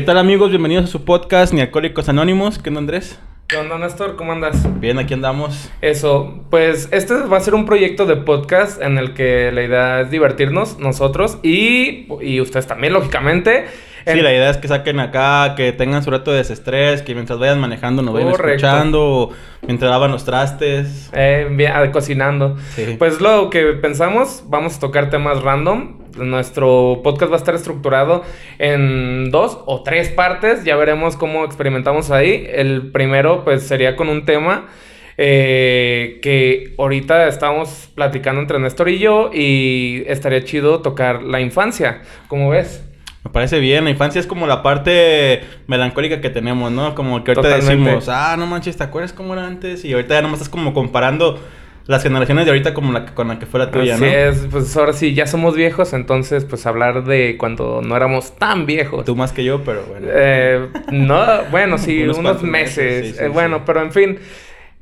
¿Qué tal amigos? Bienvenidos a su podcast Ni Alcohólicos Anónimos. ¿Qué onda Andrés? ¿Qué onda, Néstor? ¿Cómo andas? Bien, aquí andamos. Eso, pues este va a ser un proyecto de podcast en el que la idea es divertirnos nosotros y, y ustedes también, lógicamente. Sí, la idea es que saquen acá, que tengan su rato de desestrés, que mientras vayan manejando nos vayan escuchando, mientras lavan los trastes. Eh, bien, ah, cocinando. Sí. Pues lo que pensamos, vamos a tocar temas random. Nuestro podcast va a estar estructurado en dos o tres partes. Ya veremos cómo experimentamos ahí. El primero, pues, sería con un tema. Eh, que ahorita estamos platicando entre Néstor y yo y estaría chido tocar la infancia, ¿cómo ves? Me parece bien, la infancia es como la parte melancólica que tenemos, ¿no? Como que ahorita decimos, ah, no manches, ¿te acuerdas cómo era antes? Y ahorita ya nomás estás como comparando las generaciones de ahorita como la con la que fue la tuya, Así es, pues ahora sí, ya somos viejos, entonces pues hablar de cuando no éramos tan viejos. Tú más que yo, pero bueno. Eh, no, bueno, sí, unos, meses. Eh, bueno, pero en fin,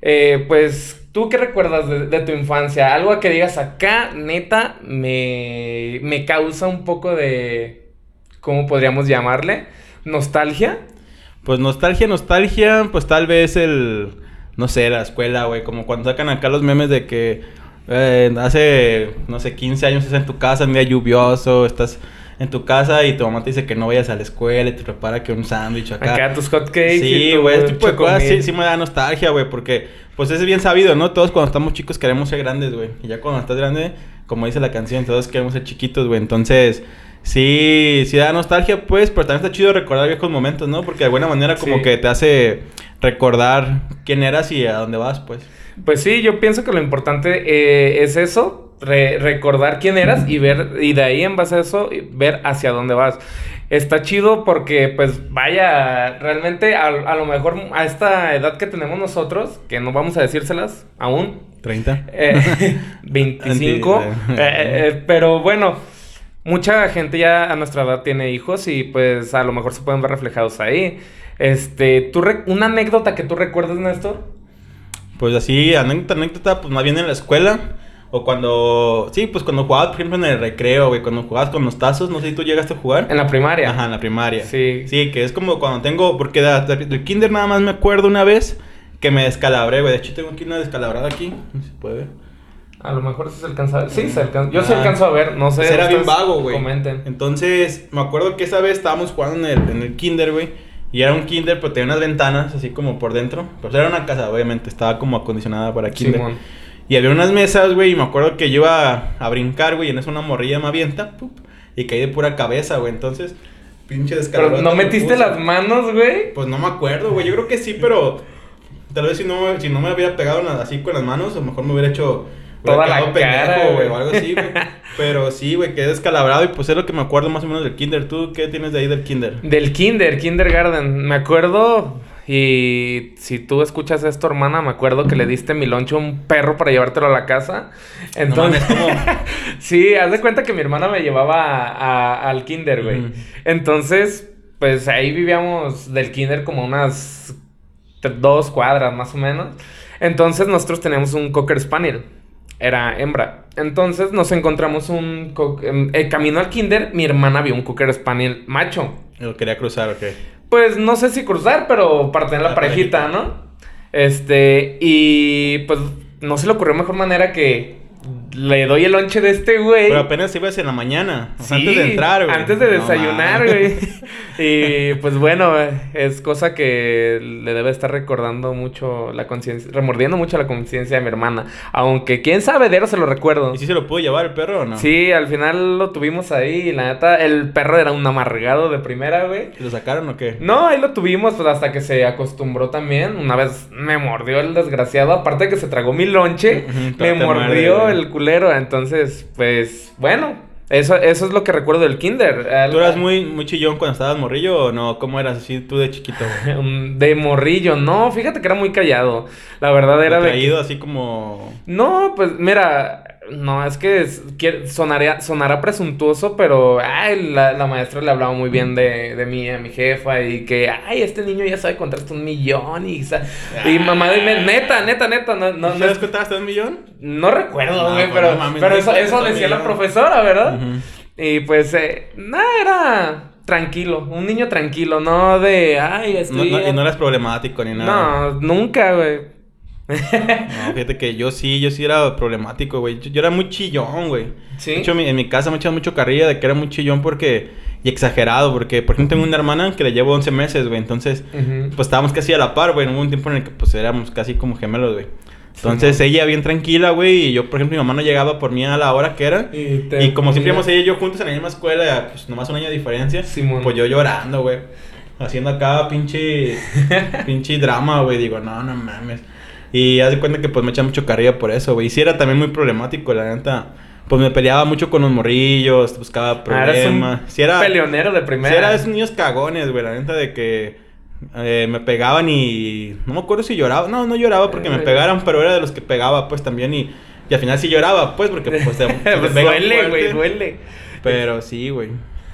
eh, pues ¿Tú qué recuerdas de, tu infancia? Algo que digas acá, neta, me, me causa un poco de, ¿cómo podríamos llamarle? ¿Nostalgia? Pues nostalgia, nostalgia, pues tal vez el, no sé, la escuela, güey, como cuando sacan acá los memes de que eh, hace, no sé, 15 años estás en tu casa, un día lluvioso, estás en tu casa y tu mamá te dice que no vayas a la escuela y te prepara que un sándwich acá. Acá tus hotcakes. Sí, güey, este tipo de cosas sí, sí me da nostalgia, güey, porque pues es bien sabido, ¿no? Todos cuando estamos chicos queremos ser grandes, güey. Y ya cuando estás grande, como dice la canción, todos queremos ser chiquitos, güey. Entonces, Sí, sí da nostalgia, pues, pero también está chido recordar viejos momentos, ¿no? Porque de alguna manera como que te hace recordar quién eras y a dónde vas, pues. Pues sí, yo pienso que lo importante eh, es eso, recordar quién eras y ver, y de ahí en base a eso, ver hacia dónde vas. Está chido porque, pues, vaya, realmente a, a lo mejor a esta edad que tenemos nosotros, que no vamos a decírselas aún. 30. Eh, 25. Eh, eh, pero bueno mucha gente ya a nuestra edad tiene hijos y pues a lo mejor se pueden ver reflejados ahí. Este, ¿tú una anécdota que tú recuerdas, Néstor? Pues así, anécdota, anécdota, pues más bien en la escuela. O cuando, sí, pues cuando jugabas, por ejemplo, en el recreo, güey, cuando jugabas con los tazos, no sé si tú llegaste a jugar. En la primaria. Ajá, en la primaria. Sí. Sí, que es como cuando tengo, porque del kinder nada más me acuerdo una vez que me descalabré, güey. De hecho, tengo aquí una descalabrada aquí, no si puede ver. A lo mejor se alcanza a ver. Sí, se alcanza. Yo se alcanzo a ver, no sé. Pues era bien vago, güey. Comenten. Entonces, me acuerdo que esa vez estábamos jugando en el, en el kinder, güey. Y era un kinder, pero tenía unas ventanas así como por dentro. Pero era una casa, obviamente. Estaba como acondicionada para kinder. Y había unas mesas, güey. Y me acuerdo que yo iba a brincar, güey. Y en eso una morrilla me avienta. y caí de pura cabeza, güey. Entonces, pinche descargado. ¿No metiste las manos, güey? Pues no me acuerdo, güey. Yo creo que sí, pero... Tal vez si no, si no me hubiera pegado así con las manos, a lo mejor me hubiera hecho toda la cara, güey, o algo así, güey. Pero sí, güey, quedé descalabrado y pues es lo que me acuerdo más o menos del kinder. ¿Tú qué tienes de ahí del kinder? Del kinder, kindergarten. Me acuerdo y si tú escuchas esto, hermana, me acuerdo que le diste mi loncho a un perro para llevártelo a la casa. Entonces, sí, haz de cuenta que mi hermana me llevaba al kinder, güey. Entonces, pues ahí vivíamos del kinder como unas dos cuadras más o menos. Entonces nosotros teníamos un Cocker Spaniel era hembra. Entonces nos encontramos un... Em, el camino al kinder, mi hermana vio un Cocker Spaniel macho. ¿Lo quería cruzar o qué? Pues no sé si cruzar, pero para tener la, parejita, ¿no? Este, y pues no se le ocurrió mejor manera que le doy el lonche de este güey. Pero apenas ibas en la mañana. antes de entrar, güey. Antes de desayunar, güey. y pues bueno, es cosa que le debe estar recordando mucho la conciencia, remordiendo mucho la conciencia de mi hermana. Aunque quién sabe, de se lo recuerdo. ¿Y si se lo pudo llevar el perro o no? Sí, al final lo tuvimos ahí. Y la neta, el perro era un amargado de primera, güey. ¿Lo sacaron o qué? No, ahí lo tuvimos pues hasta que se acostumbró también. Una vez me mordió el desgraciado. Aparte de que se tragó mi lonche, me mordió el culero entonces, pues, bueno. Eso, eso es lo que recuerdo del kinder. ¿Tú eras muy, muy chillón cuando estabas morrillo o no? ¿Cómo eras así tú de chiquito? de morrillo, no, fíjate que era muy callado. La verdad era de... así como... No, pues mira, no, es que sonaría, sonará presuntuoso, pero ay, la, maestra le hablaba muy bien de, de mí a mi jefa y que, ay, este niño ya sabe contar hasta un millón y, y mamá neta, neta, neta, no, no, ¿Sabes contar hasta un millón? No recuerdo, güey, pero, pero eso, eso decía la profesora, ¿verdad? Y pues, eh, nada, era tranquilo, un niño tranquilo, no de, ay, estoy... No, y no eres problemático ni nada. No, nunca, güey. No, fíjate que yo sí, yo sí era problemático, güey. Yo, era muy chillón, güey. Sí. De hecho, en mi casa me echaban mucho carrilla de que era muy chillón porque... Y exagerado, porque por ejemplo tengo una hermana que le llevo 11 meses, güey. Entonces, pues estábamos casi a la par, güey. Hubo un tiempo en el que pues éramos casi como gemelos, güey. Entonces ella bien tranquila, güey, y yo, por ejemplo, mi mamá no llegaba por mí a la hora que era. Y, como siempre íbamos ella y yo juntos en la misma escuela, pues nomás un año de diferencia, pues yo llorando, güey. Haciendo acá pinche, pinche drama, güey. Digo, no, no mames. Y haz de cuenta que pues me echa mucho carrilla por eso, güey. Y sí era también muy problemático, la neta. Pues me peleaba mucho con los morrillos, buscaba ah, problemas. si era peleonero de primera. Si era esos niños cagones, güey, la neta de que eh, me pegaban y no me acuerdo si lloraba. No, no lloraba porque me eh. pegaron, pero era de los que pegaba pues también y, y al final sí lloraba pues porque pues, se, pues duele, güey, duele. Pero sí, güey.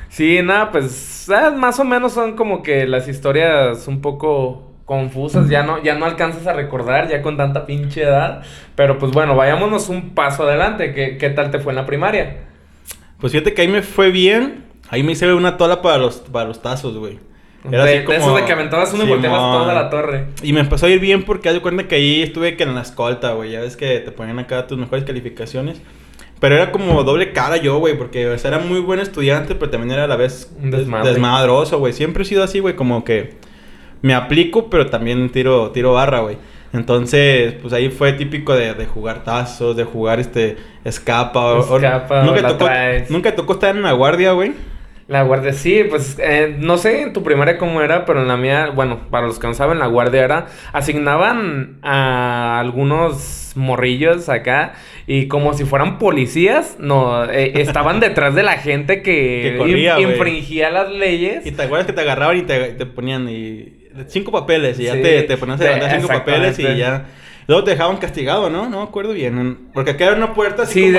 Sí, nada, pues ah, más o menos son como que las historias un poco confusas, ya no, ya no alcanzas a recordar ya con tanta pinche edad. Pero pues bueno, vayámonos un paso adelante. ¿Qué, qué tal te fue en la primaria? Pues fíjate que ahí me fue bien. Ahí me hice una tola para los, para los tazos, güey. Era de, así como, eso de que aventabas uno y volteabas toda la torre. Y me empezó a ir bien porque haz de cuenta que ahí estuve que en la escolta, güey. Ya ves que te ponían acá tus mejores calificaciones. Pero era como doble cara yo, güey, porque o sea, era muy buen estudiante, pero también era a la vez desmadroso, güey. Siempre he sido así, güey, como que me aplico, pero también tiro, tiro barra, güey. Entonces, pues ahí fue típico de, de jugar tazos, de jugar este escapa. Escapa, ¿nunca, tocó, nunca tocó estar en la guardia, güey. La guardia, sí, pues eh, no sé en tu primaria cómo era, pero en la mía, bueno, para los que no saben, la guardia era, asignaban a algunos morrillos acá y como si fueran policías, no, eh, estaban detrás de la gente que, infringía las leyes. Y te acuerdas que te agarraban y te, te ponían y cinco papeles y ya te, te ponían a levantar cinco papeles y ya... Luego te dejaban castigado, ¿no? No me acuerdo bien. Porque acá era una puerta así Sí,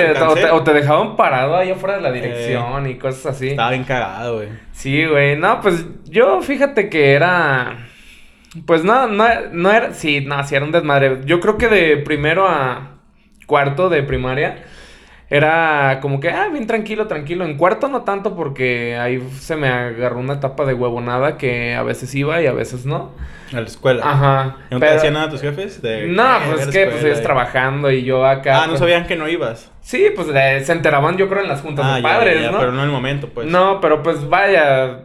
o, te, dejaban parado ahí afuera de la dirección y cosas así. Estaba bien cagado, güey. Sí, güey. No, pues yo fíjate que era... Pues no, no, no era... Sí, no, sí era un desmadre. Yo creo que de primero a cuarto de primaria era como que, ah, bien tranquilo, tranquilo. En cuarto no tanto porque ahí se me agarró una etapa de huevonada que a veces iba y a veces no. A la escuela. Ajá. ¿No te decían nada tus jefes? no, pues es que pues ibas trabajando y yo acá. Ah, no pues sabían que no ibas. Sí, pues se enteraban yo creo en las juntas ah, de padres, ¿no? Pero no en el momento, pues. No, pero pues vaya.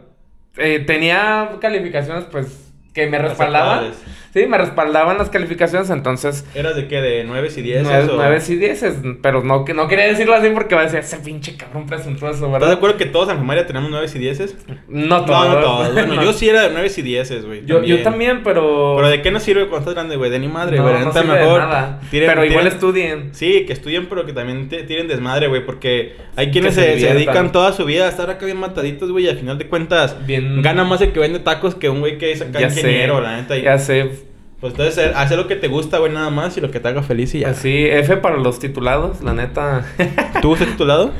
Eh, tenía calificaciones pues que me respaldaban. Sí, me respaldaban las calificaciones, entonces... ¿Eras de qué? ¿De 9 y 10? 9, y 10, pero no, no quería decirlo así porque va a decir, ese pinche cabrón presuntuoso, ¿verdad? ¿Estás de acuerdo que todos en primaria tenemos 9 y 10? No todos. No, no todos. Bueno, yo sí era de 9 y 10, güey. Yo, yo también, pero... Pero ¿de qué nos sirve cuando estás grande, güey? De ni madre, güey. No, no sirve mejor. De nada. pero igual estudien. Sí, que estudien, pero que también tiren desmadre, güey, porque hay quienes se, dedican toda su vida a estar acá bien mataditos, güey, y al final de cuentas bien... gana más el que vende tacos que un güey que es acá ingeniero, la neta. Ya sé pues entonces, hacer lo que te gusta, güey, nada más y lo que te haga feliz y ya. Así, F para los titulados, la neta. ¿Tú fuiste titulado?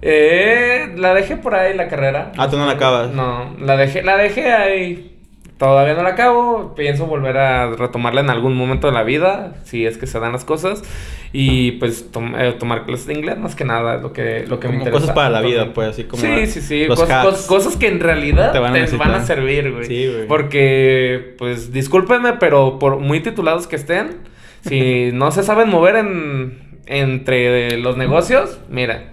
Eh, la dejé por ahí la carrera. Ah, tú no la acabas. No, la dejé, la dejé ahí. Todavía no la acabo. Pienso volver a retomarla en algún momento de la vida, si es que se dan las cosas. Y pues eh, tomar clases de inglés más que nada, lo que, lo que me interesa. Cosas para la vida, pues, así como. Sí, sí, sí. cosas que en realidad te van a, servir, güey. Sí, güey. Porque, pues, discúlpenme, pero por muy titulados que estén, si no se saben mover en, entre los negocios, mira.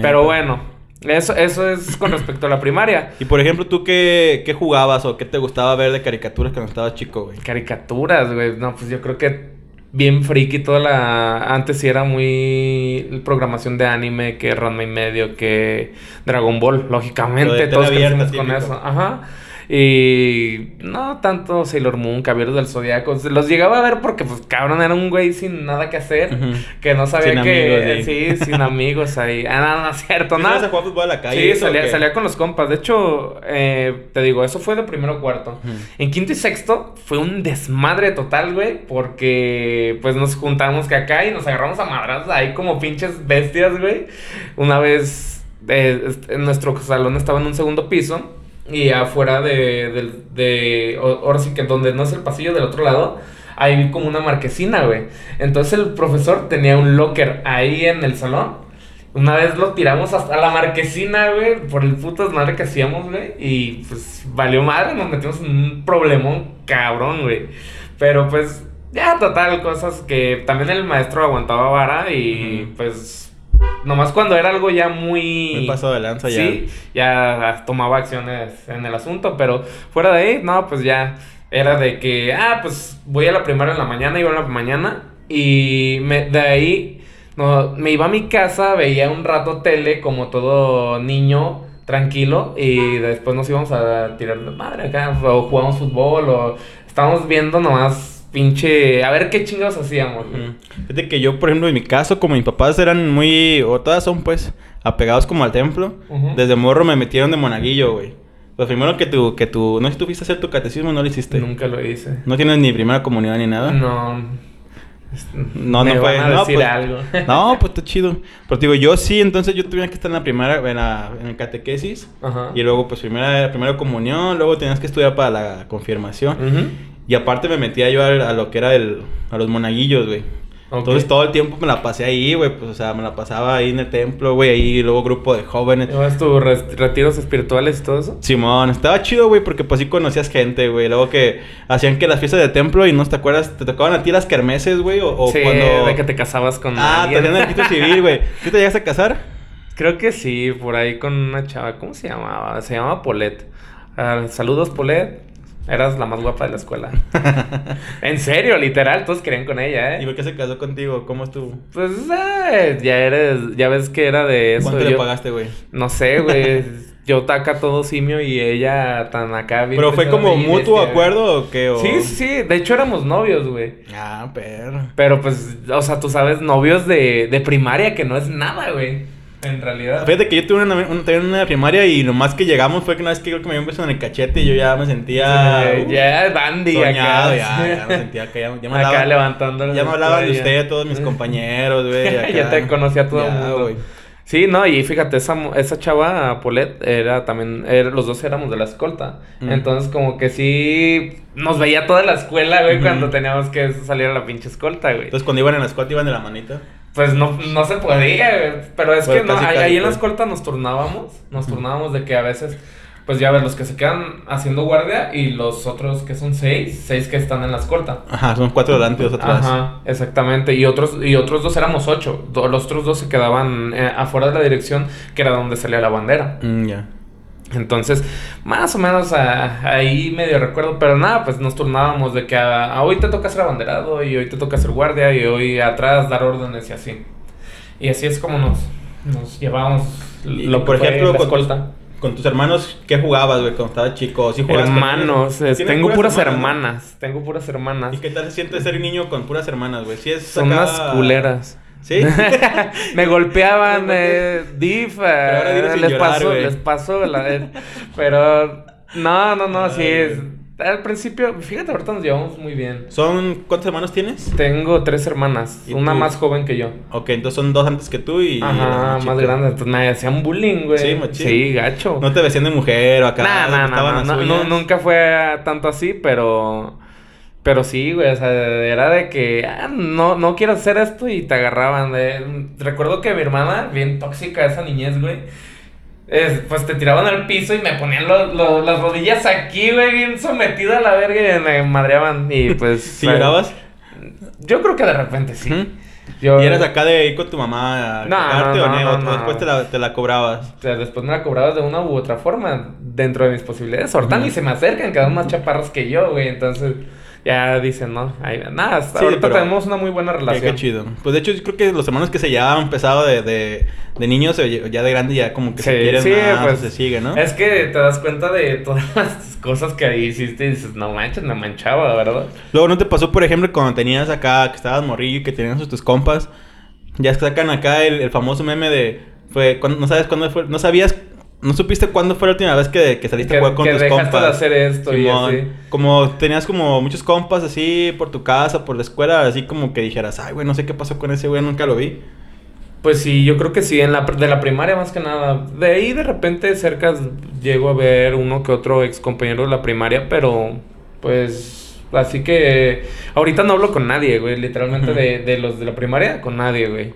Pero bueno, eso, eso es con respecto a la primaria. Y por ejemplo, ¿tú qué, qué jugabas o qué te gustaba ver de caricaturas cuando estabas chico, güey? Caricaturas, güey. No, pues yo creo que bien friki toda la... Antes sí era muy programación de anime, que Ranma y medio, que Dragon Ball, lógicamente. Todos crecimos con eso. Ajá. Y no tanto Sailor Moon, Caballeros del Zodiaco. Los llegaba a ver porque, pues, cabrón, era un güey sin nada que hacer. Que no sabía que. sí, sin amigos ahí. Ah, no, no es cierto, nada. ¿no? fútbol a la calle? Sí, salía, salía, con los compas. De hecho, eh, te digo, eso fue de primero cuarto. En quinto y sexto fue un desmadre total, güey. Porque, pues, nos juntamos que acá y nos agarramos a madras ahí como pinches bestias, güey. Una vez. Eh, nuestro salón estaba en un segundo piso y afuera de, de, ahora sí que donde no es el pasillo del otro lado, hay como una marquesina, güey. Entonces el profesor tenía un locker ahí en el salón Una vez lo tiramos hasta la marquesina, güey, por el puto madre que hacíamos, güey. Y pues valió madre, nos metimos en un problemón cabrón, güey. Pero pues, ya, total, cosas que también el maestro aguantaba vara y pues nomás cuando era algo ya muy... Muy pasado de lanza ya. Sí, ya tomaba acciones en el asunto, pero fuera de ahí, no, pues ya era de que, ah, pues voy a la primaria en la mañana, iba a la mañana y me, de ahí no, me iba a mi casa, veía un rato tele como todo niño tranquilo y después nos íbamos a tirar de madre acá o jugamos fútbol o estábamos viendo nomás pinche a ver qué chingados hacíamos. Fíjate que yo, por ejemplo, en mi caso, como mis papás eran muy o todas son pues apegados como al templo, desde morro me metieron de monaguillo, güey. Lo primero que tú, que tú, no sé si tú fuiste a hacer tu catecismo, no lo hiciste. Nunca lo hice. ¿No tienes ni primera comunidad ni nada? No. No, no fue. no, pues, algo. no, pues está chido. Pero digo, yo sí, entonces yo tuve que estar en la primera, en, la, en el catequesis. Y luego, pues, primera, primera comunión, luego tenías que estudiar para la confirmación. Y aparte me metía yo a, a, lo que era el, a los monaguillos, güey. Entonces todo el tiempo me la pasé ahí, güey. Pues, o sea, me la pasaba ahí en el templo, güey. Ahí luego grupo de jóvenes. ¿Llevas tus retiros espirituales y todo eso? Simón, estaba chido, güey, porque pues sí conocías gente, güey. Luego que hacían que las fiestas de templo y no te acuerdas, te tocaban a ti las kermeses, güey. O, sí, cuando. de que te casabas con. Ah, te el registro civil, güey. ¿Tú te llegaste a casar? Creo que sí, por ahí con una chava. ¿Cómo se llamaba? Se llamaba Polet. Ah, saludos, Polet. Eras la más guapa de la escuela. en serio, literal, todos querían con ella, ¿eh? ¿Y por qué se casó contigo? ¿Cómo estuvo? Pues, eh, ya eres, ya ves que era de eso. ¿Cuánto le pagaste, güey? No sé, güey. Yo taca todo simio y ella tan acá. ¿Pero fue como mutuo acuerdo o qué? Sí, sí, de hecho éramos novios, güey. Ah, pero. Pero pues, o sea, tú sabes, novios de, de primaria que no es nada, güey. En realidad. Fíjate que yo tuve una, una, una primaria y lo más que llegamos fue que una vez que creo que me dio un beso en el cachete y yo ya me sentía. Sí, ya, bandy, soñado, acá. Ya, ya me sentía que ya, ya me Acá levantando. Ya me hablaban de usted, todos mis compañeros, güey. ya te conocía todo el mundo. Güey. Sí, no, y fíjate, esa, esa chava, Polet, era también, los dos éramos de la escolta. Entonces, como que sí, nos veía toda la escuela, güey, cuando teníamos que salir a la pinche escolta, güey. Entonces, cuando iban en la escolta, iban de la manita. Pues no, no se podía, Pero es que no, ahí, en la escolta nos turnábamos. Nos turnábamos de que a veces, pues ya ves, los que se quedan haciendo guardia y los otros que son seis, seis que están en la escolta. Ajá, son cuatro delante y dos atrás. Ajá, exactamente. Y otros, y otros dos éramos ocho. los otros dos se quedaban eh, afuera de la dirección, que era donde salía la bandera. Mm, ya. Entonces, más o menos ahí medio recuerdo, pero nada, pues nos turnábamos de que a, hoy te toca ser abanderado y hoy te toca ser guardia y hoy atrás dar órdenes y así. Y así es como nos, nos llevábamos lo por ejemplo, con, tus hermanos, ¿qué jugabas, güey, cuando estabas chico? ¿Sí hermanos, tengo puras hermanas, tengo puras hermanas. ¿Y qué tal se siente ser niño con puras hermanas, güey? es Son unas culeras. ¿Sí? me golpeaban, eh, Div, eh, les, pasó, les pasó, la, pero no, no, no, sí es. Al principio, fíjate, ahorita nos llevamos muy bien. ¿Son cuántos hermanos tienes? Tengo tres hermanas, una más joven que yo. Ok, entonces son dos antes que tú y. Ajá, más grandes. Entonces me hacían bullying, güey. Sí, Sí, gacho. No te vestían de mujer o acá. no, no, no, no, nunca fue tanto así, pero. Pero sí, güey, o sea, era de que, ah, no, no quiero hacer esto y te agarraban. De... Recuerdo que mi hermana, bien tóxica esa niñez, güey, pues te tiraban al piso y me ponían las rodillas aquí, güey, bien sometida a la verga y me madreaban. Y pues. ¿Sí llorabas? Yo creo que de repente sí. ¿Y eras acá de ir con tu mamá a no, no, o no, después te la, te la, cobrabas? O sea, después me la cobrabas de una u otra forma, dentro de mis posibilidades. Ahorita ni se me acercan, quedan más chaparros que yo, güey, entonces ya dicen, ¿no? nada, ahorita tenemos una muy buena relación. Qué, chido. Pues de hecho, yo creo que los hermanos que se llevaban pesado de, de, de niños, ya de grande, ya como que se quieren sí, más, pues, se sigue, ¿no? Es que te das cuenta de todas las cosas que hiciste y dices, no manches, me manchaba, ¿verdad? Luego, ¿no te pasó, por ejemplo, cuando tenías acá, que estabas morrillo y que tenías tus compas? Ya sacan acá el, el famoso meme de. Fue, no sabes cuándo fue, no sabías ¿No supiste cuándo fue la última vez que, que saliste a jugar con que tus dejaste de hacer esto y así. Como tenías como muchos compas así por tu casa, por la escuela, así como que dijeras, ay, güey, no sé qué pasó con ese güey, nunca lo vi. Pues sí, yo creo que sí, en la, de la primaria más que nada. De ahí de repente cerca llego a ver uno que otro ex compañero de la primaria, pero pues así que ahorita no hablo con nadie, güey, literalmente de, de los de la primaria, con nadie, güey.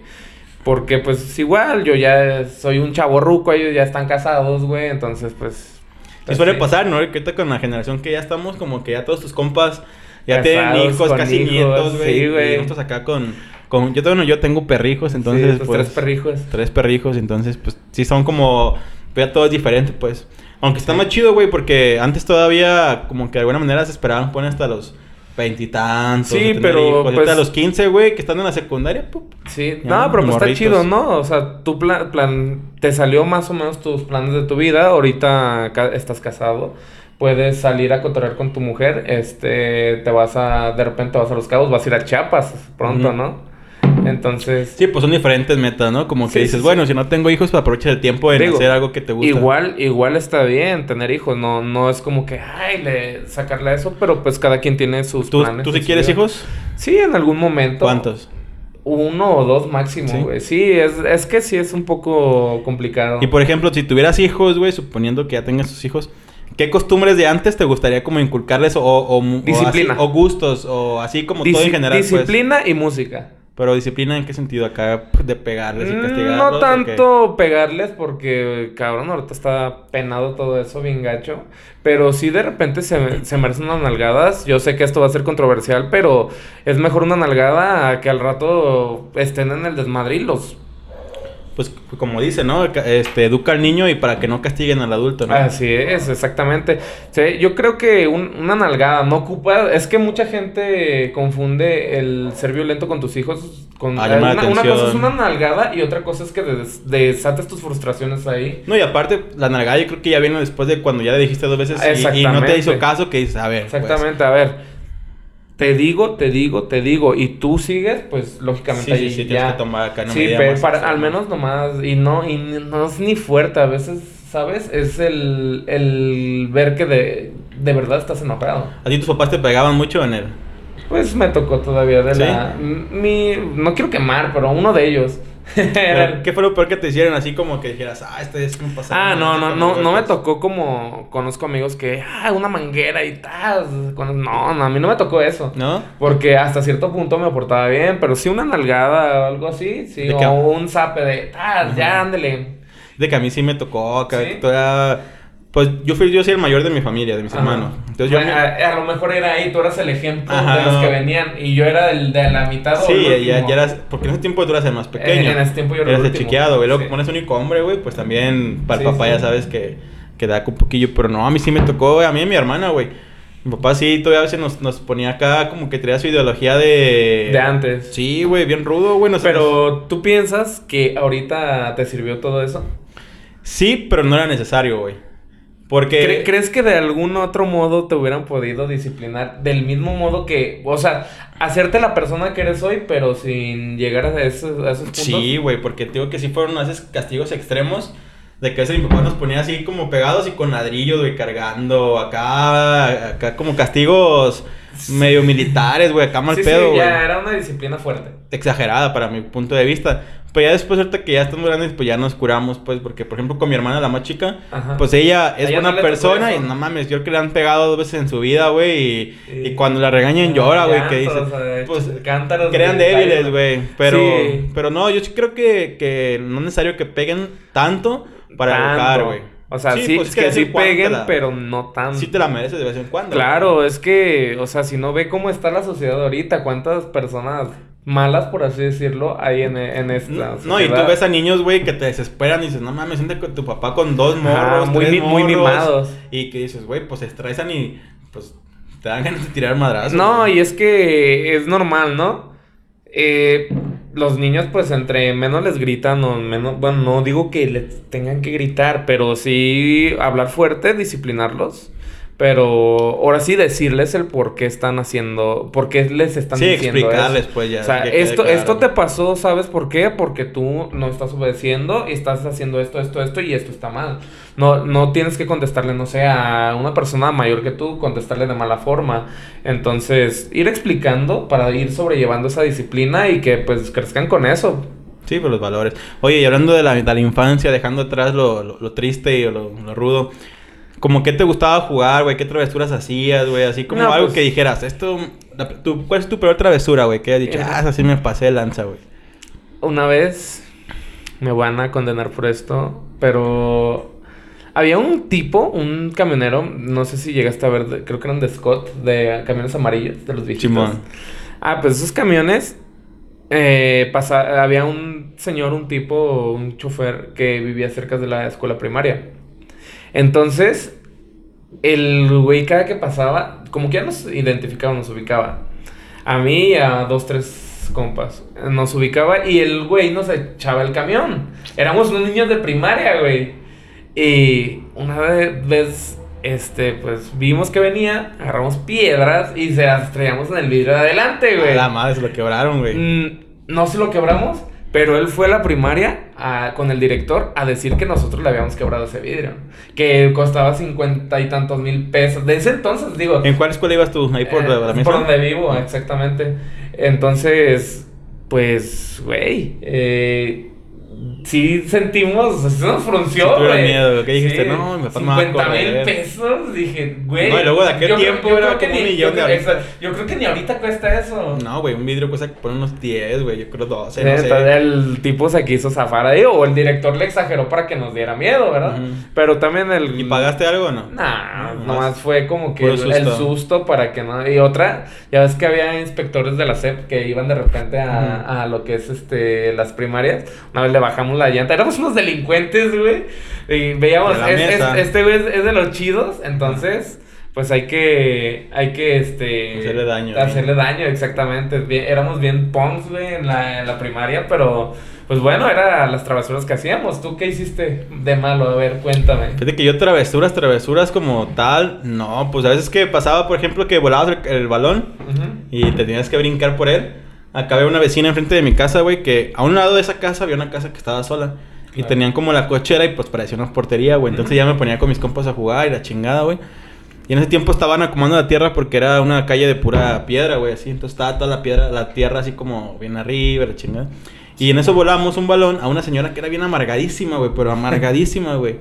Porque pues igual, yo ya soy un chavo ruco, ellos ya están casados, güey, entonces pues... Y suele pasar, ¿no? Que con la generación que ya estamos, como que ya todos tus compas ya tienen hijos, casi nietos, güey. Sí, güey. Y nosotros acá con, con... Yo, bueno, yo tengo perrijos, entonces... pues, tres perrijos. Tres perrijos, entonces pues sí son como... Ya todo es diferente, pues. Aunque está más chido, güey, porque antes todavía como que de alguna manera se esperaban poner hasta los veintitantos. Sí, pero. Pues, a los 15, güey, que están en la secundaria. sí, no, pero pues está chido, ¿no? O sea, tu plan, plan. Te salió más o menos tus planes de tu vida. Ahorita estás casado. Puedes salir a cotorrear con tu mujer. Este. Te vas a. De repente vas a los cabos. Vas a ir a Chiapas pronto, ¿no? Entonces. Sí, pues son diferentes metas, ¿no? Como que dices, bueno, si no tengo hijos, pues aprovecha el tiempo de hacer algo que te gusta. Igual, igual está bien tener hijos. No, no es como que, ay, le, sacarle eso, pero pues cada quien tiene sus ¿Tú, planes. ¿Tú sí quieres hijos? Sí, en algún momento. ¿Cuántos? Uno o dos máximo, güey. ¿Sí? es, es que sí es un poco complicado. Y por ejemplo, si tuvieras hijos, güey, suponiendo que ya tengas sus hijos, ¿Qué costumbres de antes te gustaría como inculcarles o, o, disciplina. O, gustos o así como todo en general? Pues? Disciplina y música. Pero disciplina en qué sentido acá de pegarles y mm, castigarles. No tanto pegarles porque cabrón, ahorita está penado todo eso bien gacho. Pero sí de repente se, se merecen unas nalgadas. Yo sé que esto va a ser controversial, pero es mejor una nalgada que al rato estén en el desmadre y los pues como dice, ¿no? Este, educa al niño y para que no castiguen al adulto, ¿no? Así es, exactamente. Sí, yo creo que una nalgada no ocupa, es que mucha gente confunde el ser violento con tus hijos con ah, una, una, cosa es una nalgada y otra cosa es que desates tus frustraciones ahí. No, y aparte la nalgada yo creo que ya viene después de cuando ya le dijiste dos veces y, no te hizo caso que dices, a ver. Pues. Exactamente, a ver te digo, te digo, te digo, y tú sigues, pues lógicamente sí, sí, sí, tienes que tomar acá, no Sí, pero para, al menos nomás, y no, y no es ni fuerte, a veces, ¿sabes? Es el, el ver que de, de verdad estás enojado. ¿A ti tus papás te pegaban mucho en él? Pues me tocó todavía de la... Mi, no quiero quemar, pero uno de ellos. ¿Qué fue lo peor que te hicieron? Así como que dijeras, ah, este es un pasado. Ah, no, no, no, no me tocó como conozco amigos que, ah, una manguera y tal. No, no, a mí no me tocó eso. ¿No? Porque hasta cierto punto me portaba bien, pero sí una nalgada o algo así, sí, o un zape de, tal, ya, ándele. De que a mí sí me tocó, que todavía pues yo fui, yo soy el mayor de mi familia, de mis hermanos. Entonces yo... A, lo mejor era ahí, tú eras el ejemplo de los que venían y yo era el de la mitad Sí, ya, ya, eras, porque en ese tiempo tú eras el más pequeño. En, ese tiempo yo era Eras el chiqueado, güey. Luego sí. pones único hombre, güey, pues también para el papá ya sabes que, que da un poquillo. Pero no, a mí sí me tocó, güey, a mí y mi hermana, güey. Mi papá sí todavía a veces nos, nos ponía acá como que traía su ideología de... De antes. Sí, güey, bien rudo, güey. Pero, ¿tú piensas que ahorita te sirvió todo eso? Sí, pero no era necesario, güey. Porque... ¿Crees que de algún otro modo te hubieran podido disciplinar? Del mismo modo que, o sea, hacerte la persona que eres hoy, pero sin llegar a esos, a esos puntos. Sí, güey, porque digo que sí fueron esos castigos extremos. De que ese mi papá nos ponía así como pegados y con ladrillos, güey, cargando. Acá, acá como castigos medio militares, güey, acá mal pedo, güey. ya era una disciplina fuerte. Exagerada para mi punto de vista. Pero ya después, ahorita que ya estamos grandes, pues ya nos curamos, pues, porque, por ejemplo, con mi hermana, la más chica, pues ella es buena persona y no mames, yo creo que le han pegado dos veces en su vida, güey, y, cuando la regañan llora, güey, que dice, pues, cántaros. Crean débiles, güey, pero, pero no, yo sí creo que, que no es necesario que peguen tanto para educar, güey. O sea, sí, pues que, sí peguen, pero no tanto. Sí te la mereces de vez en cuando. Claro, es que, o sea, si no ve cómo está la sociedad ahorita, cuántas personas malas, por así decirlo, hay en, en esta No, y tú ves a niños, güey, que te desesperan y dices, no mames, siente con tu papá con dos morros, muy, tres muy mimados. Y que dices, güey, pues se estresan y pues te dan ganas de tirar madrazos. No, y es que es normal, ¿no? Eh, los niños, pues, entre menos les gritan o menos... Bueno, no digo que les tengan que gritar, pero sí hablar fuerte, disciplinarlos. Pero ahora sí decirles el por qué están haciendo, por qué les están sí, diciendo explicarles pues ya. O sea, esto, esto te pasó, ¿sabes por qué? Porque tú no estás obedeciendo y estás haciendo esto, esto, esto y esto está mal. No, no tienes que contestarle, no sé, a una persona mayor que tú, contestarle de mala forma. Entonces, ir explicando para ir sobrellevando esa disciplina y que pues crezcan con eso. Sí, por pues, los valores. Oye, y hablando de la, de la infancia, dejando atrás lo, lo, triste y lo, lo rudo, como qué te gustaba jugar, güey, qué travesuras hacías, güey, así como algo pues que dijeras, esto, tu, ¿cuál es tu peor travesura, güey? Que hayas dicho, eh. ah, así me pasé de lanza, güey. Una vez me van a condenar por esto, pero había un tipo, un camionero, no sé si llegaste a ver, creo que eran de Scott, de camiones amarillos, de los viejitos. Ah, pues esos camiones, eh, había un señor, un tipo, un chofer que vivía cerca de la escuela primaria. Entonces, el güey cada que pasaba, como que ya nos identificaba, nos ubicaba. A mí y a dos, tres compas. Nos ubicaba y el güey nos echaba el camión. Éramos unos niños de primaria, güey. Y una vez, este, pues vimos que venía, agarramos piedras y se las estrellamos en el vidrio de adelante, güey. La madre, se lo quebraron, güey. Mm, no se lo quebramos, pero él fue a la primaria con el director a decir que nosotros le habíamos quebrado ese vidrio. Que costaba cincuenta y tantos mil pesos. De ese entonces, digo. ¿En cuál escuela ibas tú? Ahí por eh, la Por donde vivo, exactamente. Entonces, pues, güey. Eh, sí sentimos, se nos frunció, güey. miedo, ¿qué dijiste? No, me 50 mil pesos, dije, güey. No, y luego de aquel tiempo era como un millón de ahorita. Yo creo que ni ahorita cuesta eso. No, güey, un vidrio cuesta por unos 10, güey, yo creo 12, no sé. El tipo se quiso zafar ahí, o el director le exageró para que nos diera miedo, ¿verdad? Pero también el... ¿Y pagaste algo o no? Nah, no, nomás fue como que el susto. susto para que no... Y otra, ya ves que había inspectores de la SEP que iban de repente a, a lo que es este las primarias. Una vez le bajamos la llanta. Éramos unos delincuentes, güey. Y veíamos, este güey es, de los chidos, entonces pues hay que, hay que, este... Hacerle daño. Hacerle daño, exactamente. éramos bien punks, güey, en la, en la primaria, pero... Pues bueno, eran las travesuras que hacíamos. ¿Tú qué hiciste de malo? A ver, cuéntame. Fíjate que yo travesuras, travesuras como tal, no. Pues a veces que pasaba, por ejemplo, que volabas el, balón y te tenías que brincar por él. Acá había una vecina enfrente de mi casa, güey, que a un lado de esa casa había una casa que estaba sola. Y tenían como la cochera y pues parecía una portería, güey. Entonces ya me ponía con mis compas a jugar y la chingada, güey. Y en ese tiempo estaban acomodando la tierra porque era una calle de pura piedra, güey, así. Entonces estaba toda la piedra, la tierra así como bien arriba, la chingada. Y en eso volábamos un balón a una señora que era bien amargadísima, güey, pero amargadísima, güey.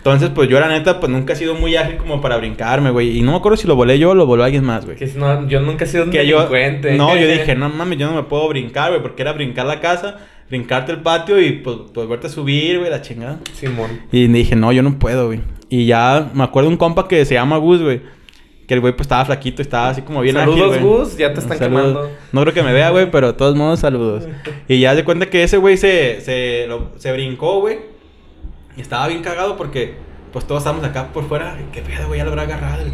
Entonces, pues yo la neta, pues nunca he sido muy ágil como para brincarme, güey. Y no me acuerdo si lo volé yo o lo voló alguien más, güey. Que no, yo nunca he sido un delincuente. no, yo dije, no mames, yo no me puedo brincar, güey, porque era brincar la casa, brincarte el patio y pues, pues verte a subir, güey, la chingada. Simón. Y dije, no, yo no puedo, güey. Y ya me acuerdo un compa que se llama Gus, güey. Que el güey pues estaba flaquito, estaba así como bien Saludos, Gus, ya te están quemando. No creo que me vea, güey, pero de todos modos, saludos. Y ya se cuenta que ese güey se, se, se brincó, güey. Y estaba bien cagado porque pues todos estamos acá por fuera, qué pedo, güey, ya lo habrá agarrado el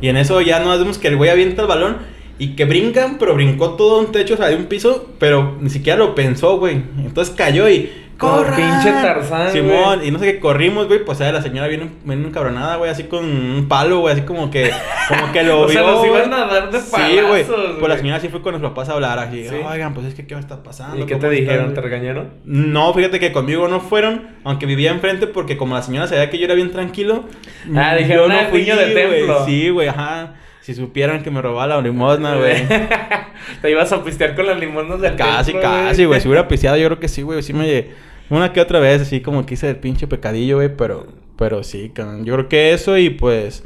Y en eso ya nos vemos que el güey avienta el balón y que brincan, pero brincó todo un techo, o sea, de un piso, pero ni siquiera lo pensó, güey. Entonces cayó y ¡Corra! pinche Tarzán, Simón, y no sé qué corrimos, güey, pues la señora viene, viene encabronada, güey, así con un palo, güey, así como que, como que lo o vio. sea, nos iban a dar de palazos, Sí, güey. Pues la señora sí fue con los papás a hablar así, oigan, pues es que qué me está pasando. ¿Y qué te dijeron? ¿Te regañaron? No, fíjate que conmigo no fueron, aunque vivía enfrente, porque como la señora sabía que yo era bien tranquilo. Ah, dijeron, no fui niño de templo. Sí, güey, ajá. Si supieran que me robaba la limosna, güey. Te ibas a pistear con las limosnas del Casi, casi, güey. Si hubiera pisteado, yo creo que sí, güey. Sí me... Una que otra vez, así como que hice el pinche pecadillo, güey, pero, pero sí, yo creo que eso y pues,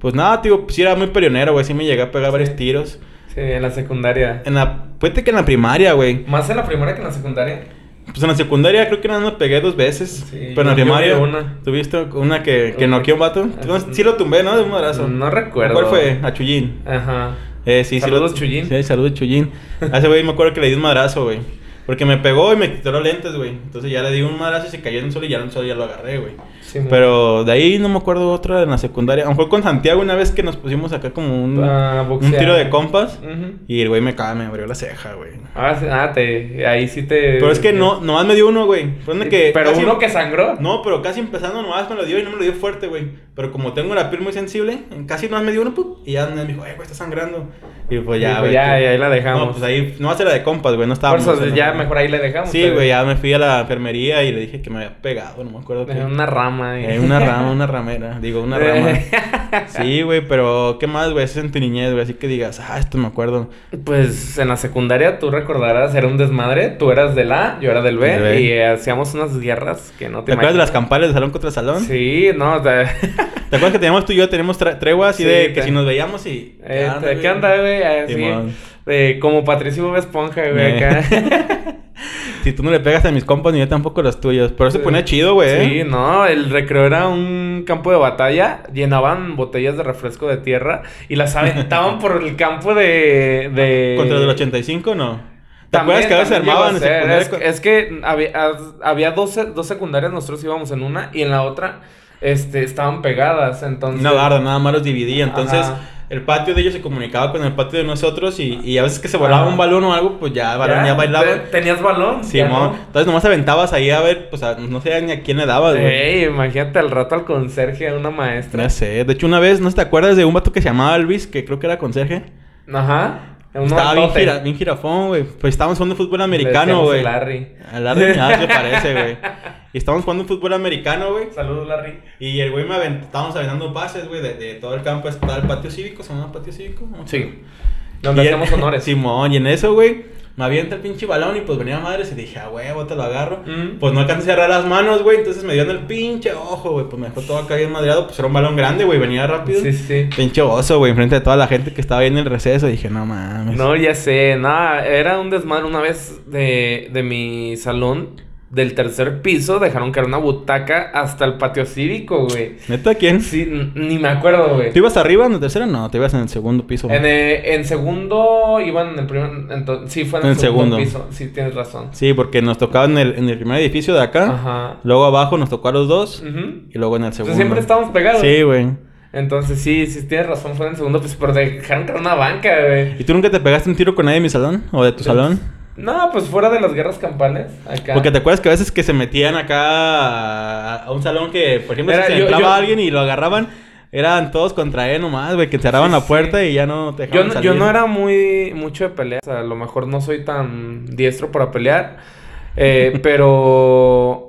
pues nada, tío, sí era muy perionero, güey, sí me llegué a pegar varios tiros. Sí, en la secundaria. En la, puede que en la primaria, güey. ¿Más en la primaria que en la secundaria? Pues en la secundaria creo que nada más pegué dos veces. Sí, pero en la primaria. Una. ¿Tuviste una que, que noqueó un vato? Sí lo tumbé, ¿no? De un madrazo. No recuerdo. ¿Cuál fue? A Chullín. Ajá. Eh, sí, saludos, sí Chullín. Sí, saludos, Chullín. A ese güey me acuerdo que le di un madrazo, güey. Porque me pegó y me quitó los lentes, güey. Entonces ya le di un madrazo y se cayó en un sol y ya en un sol ya lo agarré, güey. Pero de ahí no me acuerdo otra en la secundaria. A lo mejor con Santiago una vez que nos pusimos acá como un, un tiro de compas. Y el güey me caga, me abrió la ceja, güey. Ah, ah te, ahí sí te... Pero es que no, nomás me dio uno, güey. que pero uno que sangró. No, pero casi empezando nomás me lo dio y no me lo dio fuerte, güey. Pero como tengo la piel muy sensible, casi nomás me dio uno, y ya me dijo, ay, güey, está sangrando. Y pues ya, güey. ya, ahí la dejamos. No, pues ahí, no hacer la de compas, güey, no estaba. Por eso, ya mejor ahí la dejamos. Sí, güey, ya me fui a la enfermería y le dije que me había pegado, no me acuerdo. En una rama, güey. En una rama, una ramera, digo, una rama. sí, güey, pero ¿qué más, güey? Es en tu niñez, güey, así que digas, ah, esto me acuerdo. Pues en la secundaria tú recordarás, era un desmadre, tú eras del A, yo era del B, y hacíamos unas guerras que no te ¿Te acuerdas de las campales de salón contra salón? Sí, no, ¿Te acuerdas que teníamos tú y yo, tenemos treguas y de que si nos veíamos y... Eh, ¿Qué onda, güey? Así, como Patricio Bob Esponja, güey, acá. si tú no le pegas a mis compas, ni yo tampoco los tuyos. Pero se pone chido, güey. ¿eh? Sí, no, el recreo era un campo de batalla. Llenaban botellas de refresco de tierra y las aventaban por el campo de. de... ¿Contra el 85 no? ¿Te acuerdas que a veces armaban es, es, que había, había dos, dos secundarias, nosotros íbamos en una y en la otra este, estaban pegadas, entonces... Una barda, nada más los dividía, entonces... El patio de ellos se comunicaba con el patio de nosotros y, y a veces que se volaba un balón o algo, pues ya, balón, ya, bailaba. ¿Tenías balón? Sí, entonces nomás aventabas ahí a ver, pues no sé ni a quién le dabas, güey. Ey, imagínate al rato al conserje, a una maestra. Ya sé, de hecho una vez, ¿no te acuerdas de un vato que se llamaba Luis, que creo que era conserje? Ajá. Estaba bien, gira, bien, girafón, güey. Pues estábamos jugando fútbol americano, güey. Larry. A Larry nada se parece, güey. Y estábamos jugando fútbol americano, güey. Saludos, Larry. Y el güey me aventó, estábamos aventando pases, güey, de, de, todo el campo hasta el patio cívico. ¿Se llama patio cívico? Sí. Donde hacemos honores. Simón, y en eso, güey me avienta el pinche balón y pues venía madres y dije, ah, huevo, te lo agarro. Mm. Pues no alcancé a cerrar las manos, güey, entonces me dio en el pinche ojo, güey, pues me dejó todo acá bien madreado, pues era un balón grande, güey, venía rápido. Sí, sí. Pinche oso, güey, enfrente de toda la gente que estaba ahí en el receso, dije, no mames. No, ya sé, nada, era un desmadre una vez de, de mi salón del tercer piso dejaron caer una butaca hasta el patio cívico, güey. ¿Neta quién? Sí, ni me acuerdo, güey. ¿Tú ibas arriba en el tercero? No, te ibas en el segundo piso. En, eh, en segundo iban en el primer... sí, fue en, el, segundo, piso. Sí, tienes razón. Sí, porque nos tocaba en el, en el primer edificio de acá. Ajá. Luego abajo nos tocó a los dos. Y luego en el segundo. Entonces siempre estábamos pegados. Sí, güey. Entonces sí, sí tienes razón, fue en el segundo piso, pero dejaron caer una banca, güey. ¿Y tú nunca te pegaste un tiro con nadie de mi salón? ¿O de tu salón? No, pues fuera de las guerras campales. Acá. Porque te acuerdas que a veces que se metían acá a, un salón que, por ejemplo, si se entraba alguien y lo agarraban, eran todos contra él nomás, güey, que cerraban la puerta y ya no te dejaban yo, salir. Yo no era muy mucho de pelear. O sea, a lo mejor no soy tan diestro para pelear. Eh, pero.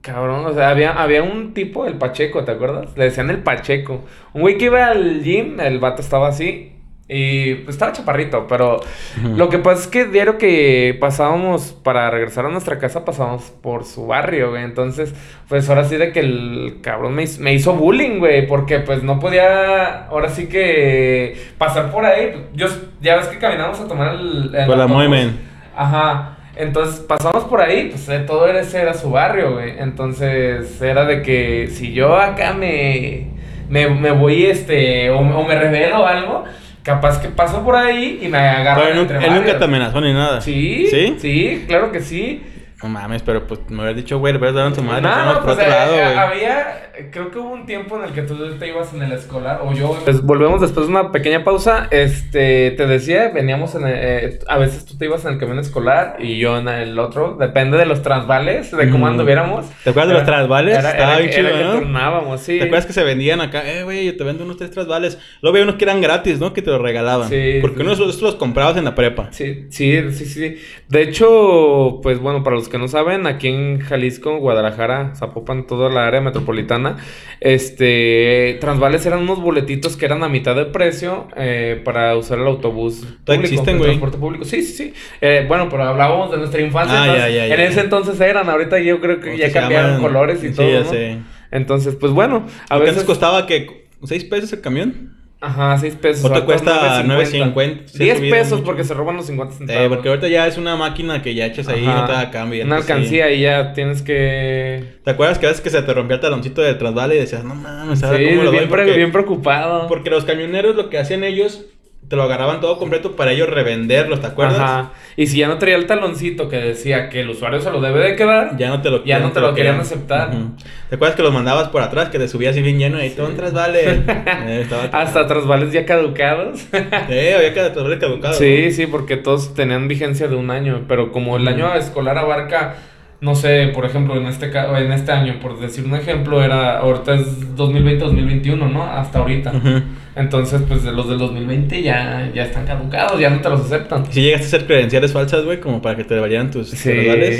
Cabrón, o sea, había, había un tipo, el Pacheco, ¿te acuerdas? Le decían el Pacheco. Un güey que iba al gym, el vato estaba así. Y pues estaba chaparrito, pero lo que pasa es que diario que pasábamos para regresar a nuestra casa, pasábamos por su barrio, güey. Entonces, pues ahora sí de que el cabrón me, me hizo bullying, güey, porque pues no podía, ahora sí que pasar por ahí. Yo, ya ves que caminamos a tomar el... por la movement. Ajá. Entonces pasamos por ahí, pues eh, todo ese era su barrio, güey. Entonces era de que si yo acá me, me, me voy, este, o, o me revelo algo Capaz que pasó por ahí y me agarró. Pero él, nunca te amenazó ni nada. Sí. ¿Sí? Sí, claro que sí. No mames, pero pues me hubieras dicho, güey, le hubieras dado a tu madre. No, no, pues, eh, había, creo que hubo un tiempo en el que tú te ibas en el escolar, o yo. Pues volvemos después de una pequeña pausa. Este, te decía, veníamos en, eh, a veces tú te ibas en el camión escolar y yo en el otro. Depende de los transvales, de cómo mm. anduviéramos. ¿Te acuerdas de los transvales? Estaba bien chido, ¿no? turnábamos, sí. ¿Te acuerdas que se vendían acá? Eh, güey, yo te vendo unos tres transvales. Luego había unos que eran gratis, ¿no? Que te los regalaban. Sí. Porque unos de los comprabas en la prepa. Sí, sí, sí, sí. De hecho, pues bueno, para los que no saben, aquí en Jalisco, Guadalajara, Zapopan, toda la área metropolitana, este, Transvales eran unos boletitos que eran a mitad de precio eh, para usar el autobús público, existen, güey? transporte público. Sí, sí, sí. Eh, bueno, pero hablábamos de nuestra infancia. Ah, en ese entonces eran, ahorita yo creo que ya cambiaron colores y todo, ya sé. Entonces, pues bueno, a veces... costaba que... ¿6 pesos el camión? Ajá, 6 pesos. ¿O te cuesta 9.50? 10 pesos porque se roban los 50 centavos. Eh, porque ahorita ya es una máquina que ya echas ahí y no te da cambio. Una alcancía y ya tienes que... ¿Te acuerdas que a veces que se te rompía el taloncito de trasvale y decías, no mames, ¿sabes sí, cómo lo bien, bien preocupado. Porque los camioneros lo que hacían ellos te lo agarraban todo completo para ellos revenderlos, ¿te acuerdas? Ajá. Y si ya no traía el taloncito que decía que el usuario se lo debe de quedar, ya no te lo, ya no te, lo, querían aceptar. ¿Te acuerdas que los mandabas por atrás, que te subías así bien lleno y todo un trasvale? eh, Hasta trasvales ya caducados. sí, había trasvales caducados. Sí, sí, porque todos tenían vigencia de un año, pero como el año escolar abarca no sé, por ejemplo, en este en este año, por decir un ejemplo, era ahorita es 2020-2021, ¿no? Hasta ahorita. Entonces, pues los del 2020 ya, ya están caducados, ya no te los aceptan. si llegaste a hacer credenciales falsas, güey, como para que te valieran tus sí,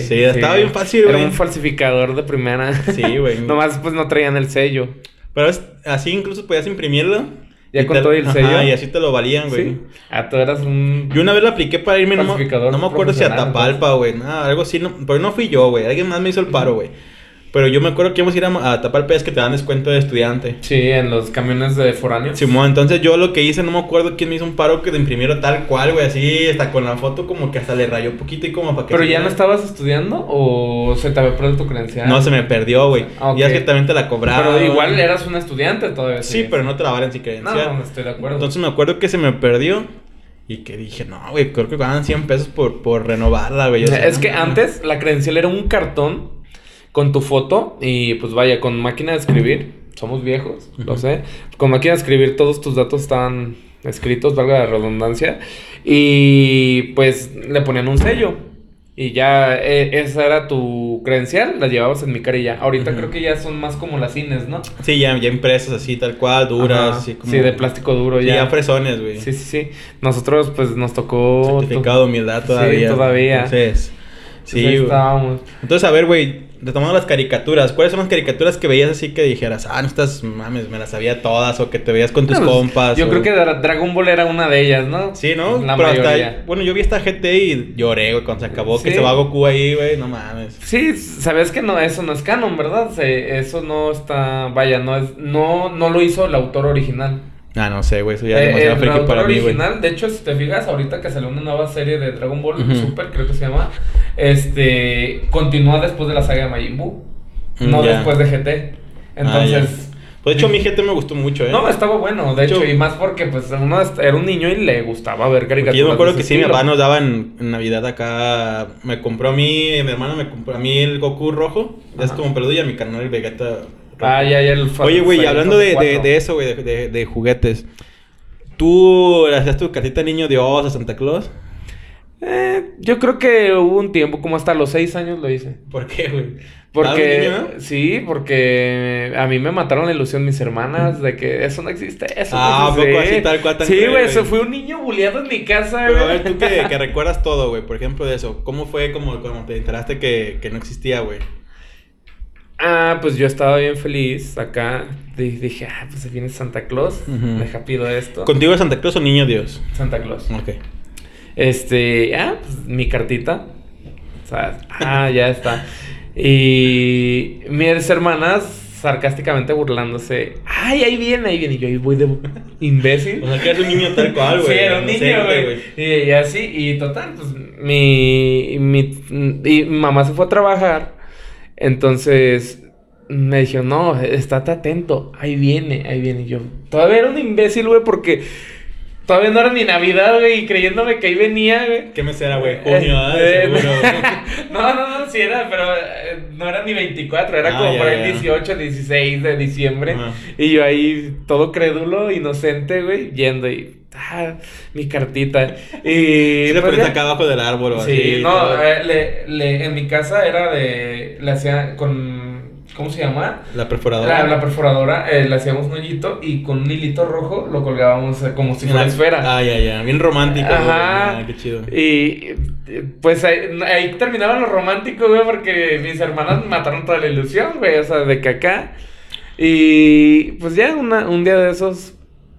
Sí, estaba bien fácil, güey. Era un falsificador de primera. Sí, güey. Nomás pues no traían el sello. Pero así incluso podías imprimirlo ya con todo el sello. y así te lo valían, güey. ¿Sí? Ah, tú eras un. Yo una vez lo apliqué para irme, no, no me acuerdo si a Tapalpa, güey. Nada, algo así. No, pero no fui yo, güey. Alguien más me hizo el paro, güey. Pero yo me acuerdo que íbamos a ir a, tapar pez que te dan descuento de estudiante. Sí, en los camiones de foráneo. Simón, entonces yo lo que hice, no me acuerdo quién me hizo un paro que de imprimir tal cual, güey, así, hasta con la foto como que hasta le rayó un poquito y como para que... ¿Pero ya no estabas estudiando o se te había perdido tu credencial? No, se me perdió, güey. Ah, Ya es que también te la cobraba. Pero igual eras un estudiante todavía. Sí, pero no te la valen sin credencial. No, no, estoy de acuerdo. Entonces me acuerdo que se me perdió. Y que dije, no, güey, creo que ganan 100 pesos por, por renovarla, güey. es que antes la credencial era un cartón con tu foto y pues vaya, con máquina de escribir, somos viejos, lo sé, con máquina de escribir todos tus datos estaban escritos, valga la redundancia, y pues le ponían un sello. Y ya e, esa era tu credencial, la llevabas en mi carilla. Ahorita creo que ya son más como las cines, ¿no? Sí, ya, ya impresas así, tal cual, duras, así como... Sí, de plástico duro ya. Sí, ya fresones, güey. Sí, sí, sí. Nosotros pues nos tocó... Certificado de humildad todavía. Sí, todavía. Entonces, sí, estábamos. Entonces, a ver, güey, retomando las caricaturas, ¿cuáles son las caricaturas que veías así que dijeras, ah, no estás, mames, me las sabía todas, o que te veías con tus compas? Yo creo que Dragon Ball era una de ellas, ¿no? Sí, ¿no? La Pero mayoría. bueno, yo vi esta GT y lloré, güey, cuando se acabó, que se va Goku ahí, güey, no mames. Sí, sabes que no, eso no es canon, ¿verdad? eso no está, vaya, no es, no, no lo hizo el autor original. Ah, no sé, güey, eso ya es eh, demasiado para mí, original, de hecho, si te fijas, ahorita que salió una nueva serie de Dragon Ball Super, creo que se llama, este, continúa después de la saga de Majin Buu, mm, no después de GT. Ah, Entonces... pues de hecho, mi GT me gustó mucho, ¿eh? No, estaba bueno, de hecho, y más porque, pues, uno era un niño y le gustaba ver caricaturas. Yo me acuerdo que sí, mi papá nos daba en, Navidad acá, me compró a mí, mi hermano me compró a mí el Goku rojo, es como peludilla, mi canal el Vegeta Ah, ya, ya el Oye, güey, hablando de, de, eso, güey, de, de, juguetes. ¿Tú le hacías tu cartita niño Dios a Santa Claus? Eh, yo creo que hubo un tiempo, como hasta los seis años lo hice. ¿Por qué, güey? Porque, sí, porque a mí me mataron la ilusión mis hermanas de que eso no existe, eso ah, no existe. poco así tal cual Sí, güey, eso fue un niño bulleado en mi casa, Pero a ver, tú que, que recuerdas todo, güey, por ejemplo, de eso, ¿cómo fue como cuando te enteraste que, que no existía, güey? Ah, pues yo estaba bien feliz acá. Dije, ah, pues viene Santa Claus. Deja pido esto. ¿Contigo es Santa Claus o Niño Dios? Santa Claus. Ok. Este, ah, pues mi cartita. O sea, ah, ya está. Y mis hermanas sarcásticamente burlándose. Ay, ahí viene, ahí viene. Y yo ahí voy de imbécil. O sea, que eres un niño tal cual, güey. Sí, era un niño, güey. Y, y, así, y total, pues mi, mi, mi mamá se fue a trabajar. Entonces me dijo, no, estate atento, ahí viene, ahí viene. Y yo, todavía era un imbécil, güey, porque todavía no era ni Navidad, güey, y creyéndome que ahí venía, güey. ¿Qué mes era, güey? Junio. Eh, no, no, no, sí era, pero eh, no era ni 24, era ah, como por el 18, 16 de diciembre. Y yo ahí, todo crédulo, inocente, güey, yendo y ah, mi cartita. Y. Sí, pues, acá abajo del árbol o sí, así. no, eh, le, le, en mi casa era de. Le hacía con. ¿Cómo se llama? La perforadora. La, perforadora, eh, le hacíamos un hoyito y con un hilito rojo lo colgábamos eh, como si fuera esfera. Ah, ya, ya. Bien romántico. Ajá. Ah, qué chido. Y pues ahí, ahí terminaba lo romántico, güey, porque mis hermanas mataron toda la ilusión, güey. O sea, de que acá. Y pues ya una, un día de esos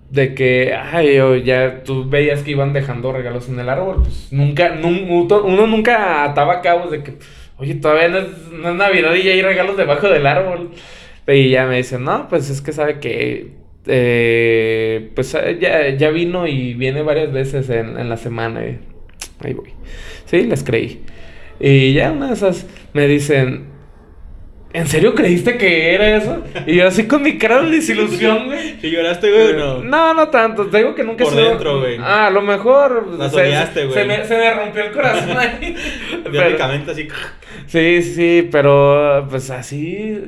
de que, ay, ya tú veías que iban dejando regalos en el árbol, pues nunca, uno nunca ataba cabos de que, oye, todavía no es, Navidad y ya hay regalos debajo del árbol. Y ya me dicen, no, pues es que sabe que, eh, pues ya, ya, vino y viene varias veces en, en la semana. Ahí voy. Sí, les creí. Y ya una de esas me dicen, ¿En serio creíste que era eso? Y yo así con mi cara de desilusión, güey. ¿Y lloraste, güey, o no? No, no tanto. Te digo que nunca Por dentro, güey. Ah, a lo mejor... La soñaste, güey. Se me, se me rompió el corazón ahí. Prácticamente así... Sí, sí, pero pues así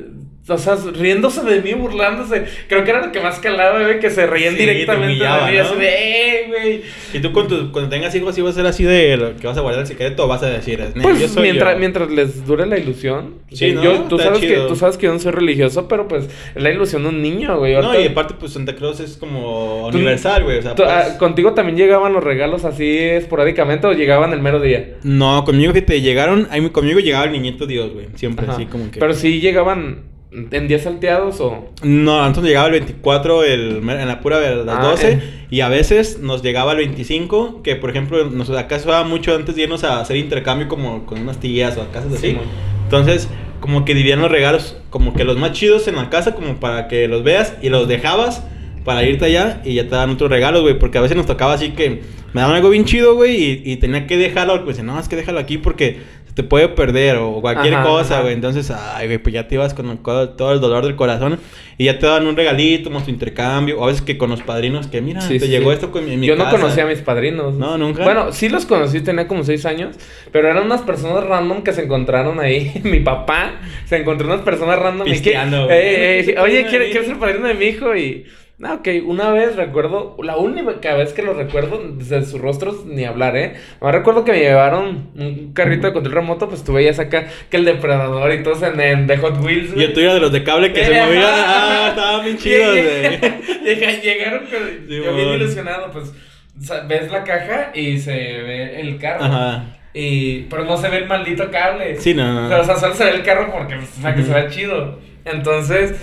o sea, riéndose de mí, burlándose. Creo que era lo que más calaba, güey, que se reían directamente de mí. Así de, eh, güey. Y tú cuando, cuando tengas hijos, sí vas a ser así de que vas a guardar el secreto o vas a decir, pues, yo soy mientras, mientras les dure la ilusión. Sí, ¿no? yo, tú, sabes que, tú sabes que yo no soy religioso, pero pues es la ilusión de un niño, güey. No, y aparte, pues Santa Cruz es como universal, güey. O sea, pues... Ah, ¿Contigo también llegaban los regalos así esporádicamente o llegaban el mero día? No, conmigo, fíjate, llegaron, conmigo llegaba el niñito Dios, güey. Siempre así como que. Pero sí llegaban ¿En días salteados o...? No, antes llegaba el 24 el, en la pura de las 12 ah, eh. y a veces nos llegaba el 25, que por ejemplo nos acá se mucho antes de irnos a hacer intercambio como con unas tías o casas así. Entonces, como que dividían los regalos como que los más chidos en la casa, como para que los veas y los dejabas para irte allá y ya te dan otros regalos, güey. Porque a veces nos tocaba así que me daban algo bien chido, güey, y, y, tenía que dejarlo. Pues no, es que déjalo aquí porque te puede perder o cualquier cosa, güey. Entonces, ay, güey, pues ya te ibas con todo el dolor del corazón y ya te dan un regalito, como tu intercambio. O a veces que con los padrinos, que mira, te llegó esto con mi, Yo no conocía a mis padrinos. No, nunca. Bueno, sí los conocí, tenía como seis años, pero eran unas personas random que se encontraron ahí. mi papá se encontró unas personas random. y que, eh, eh, oye, quiero ser padrino de mi hijo y no, ok, una vez recuerdo, la única vez que lo recuerdo, desde sus rostros ni hablar, ¿eh? Me recuerdo que me llevaron un carrito de control remoto, pues tú veías acá que el depredador y todos en, en The Hot Wheels. Y el tuyo de los de cable que se movían, ah, estaban bien chidos, güey. Llegaron, yo bien ilusionado, pues ves la caja y se ve el carro. Ajá. Y, pero no se ve el maldito cable. Sí, no. Pero, o sea, solo se ve el carro porque, o sea, que se ve chido. Entonces,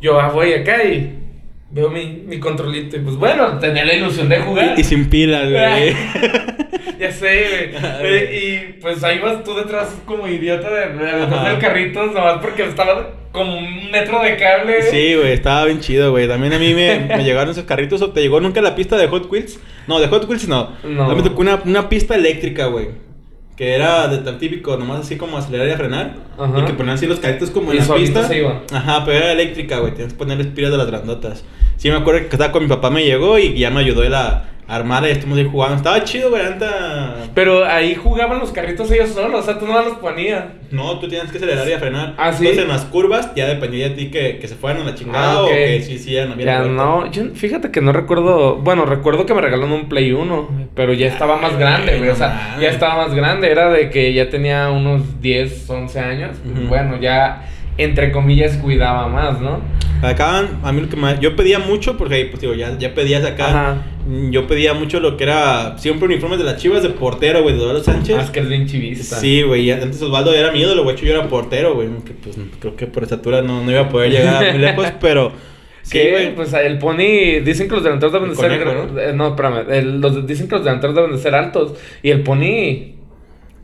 yo ah, voy acá y veo mi, mi controlito y pues bueno, tenía la ilusión de jugar. Y, sin pilas, güey. ya sé, güey. Y pues ahí vas tú detrás como idiota de, de, del carrito, nomás porque estaba como un metro de cable. Sí, güey, estaba bien chido, güey. También a mí me, me llegaron esos carritos. ¿O te llegó nunca la pista de Hot Wheels? No, de Hot Wheels no. No. Me tocó una, una pista eléctrica, güey. Que era de tan típico, nomás así como acelerar y frenar. Ajá. Y que ponían así los carritos como en la pista. Ajá, pero era eléctrica, güey. Tienes que poner espiras de las grandotas. Sí, me acuerdo que estaba con mi papá, me llegó y ya me ayudó él a, armar y estuvimos ahí jugando. Estaba chido, güey, Pero ahí jugaban los carritos ellos solos, o sea, tú no los ponías. No, tú tienes que acelerar y a frenar. Ah, sí. Entonces en las curvas ya dependía de ti que, que se fueran a la chingada ah, o que sí, sí, ya no Ya no, yo fíjate que no recuerdo. Bueno, recuerdo que me regalaron un Play 1, pero ya estaba más grande, güey. o sea, ya estaba más grande. Era de que ya tenía unos 10, 11 años. Bueno, ya entre comillas, cuidaba más, ¿no? Acá, a mí lo que más... Yo pedía mucho, porque pues digo, ya, ya pedías acá. Yo pedía mucho lo que era siempre uniformes de las chivas de portero, güey, de Osvaldo Sánchez. Ah, es que es bien chivista. Sí, güey, antes Osvaldo era mi ídolo, güey, yo era portero, güey, que pues creo que por estatura no, no iba a poder llegar muy lejos, pero... Sí, güey. Pues el pony, dicen que los delanteros deben de ser. ¿no? Eh, no, espérame. los, dicen que los delanteros deben de ser altos. Y el pony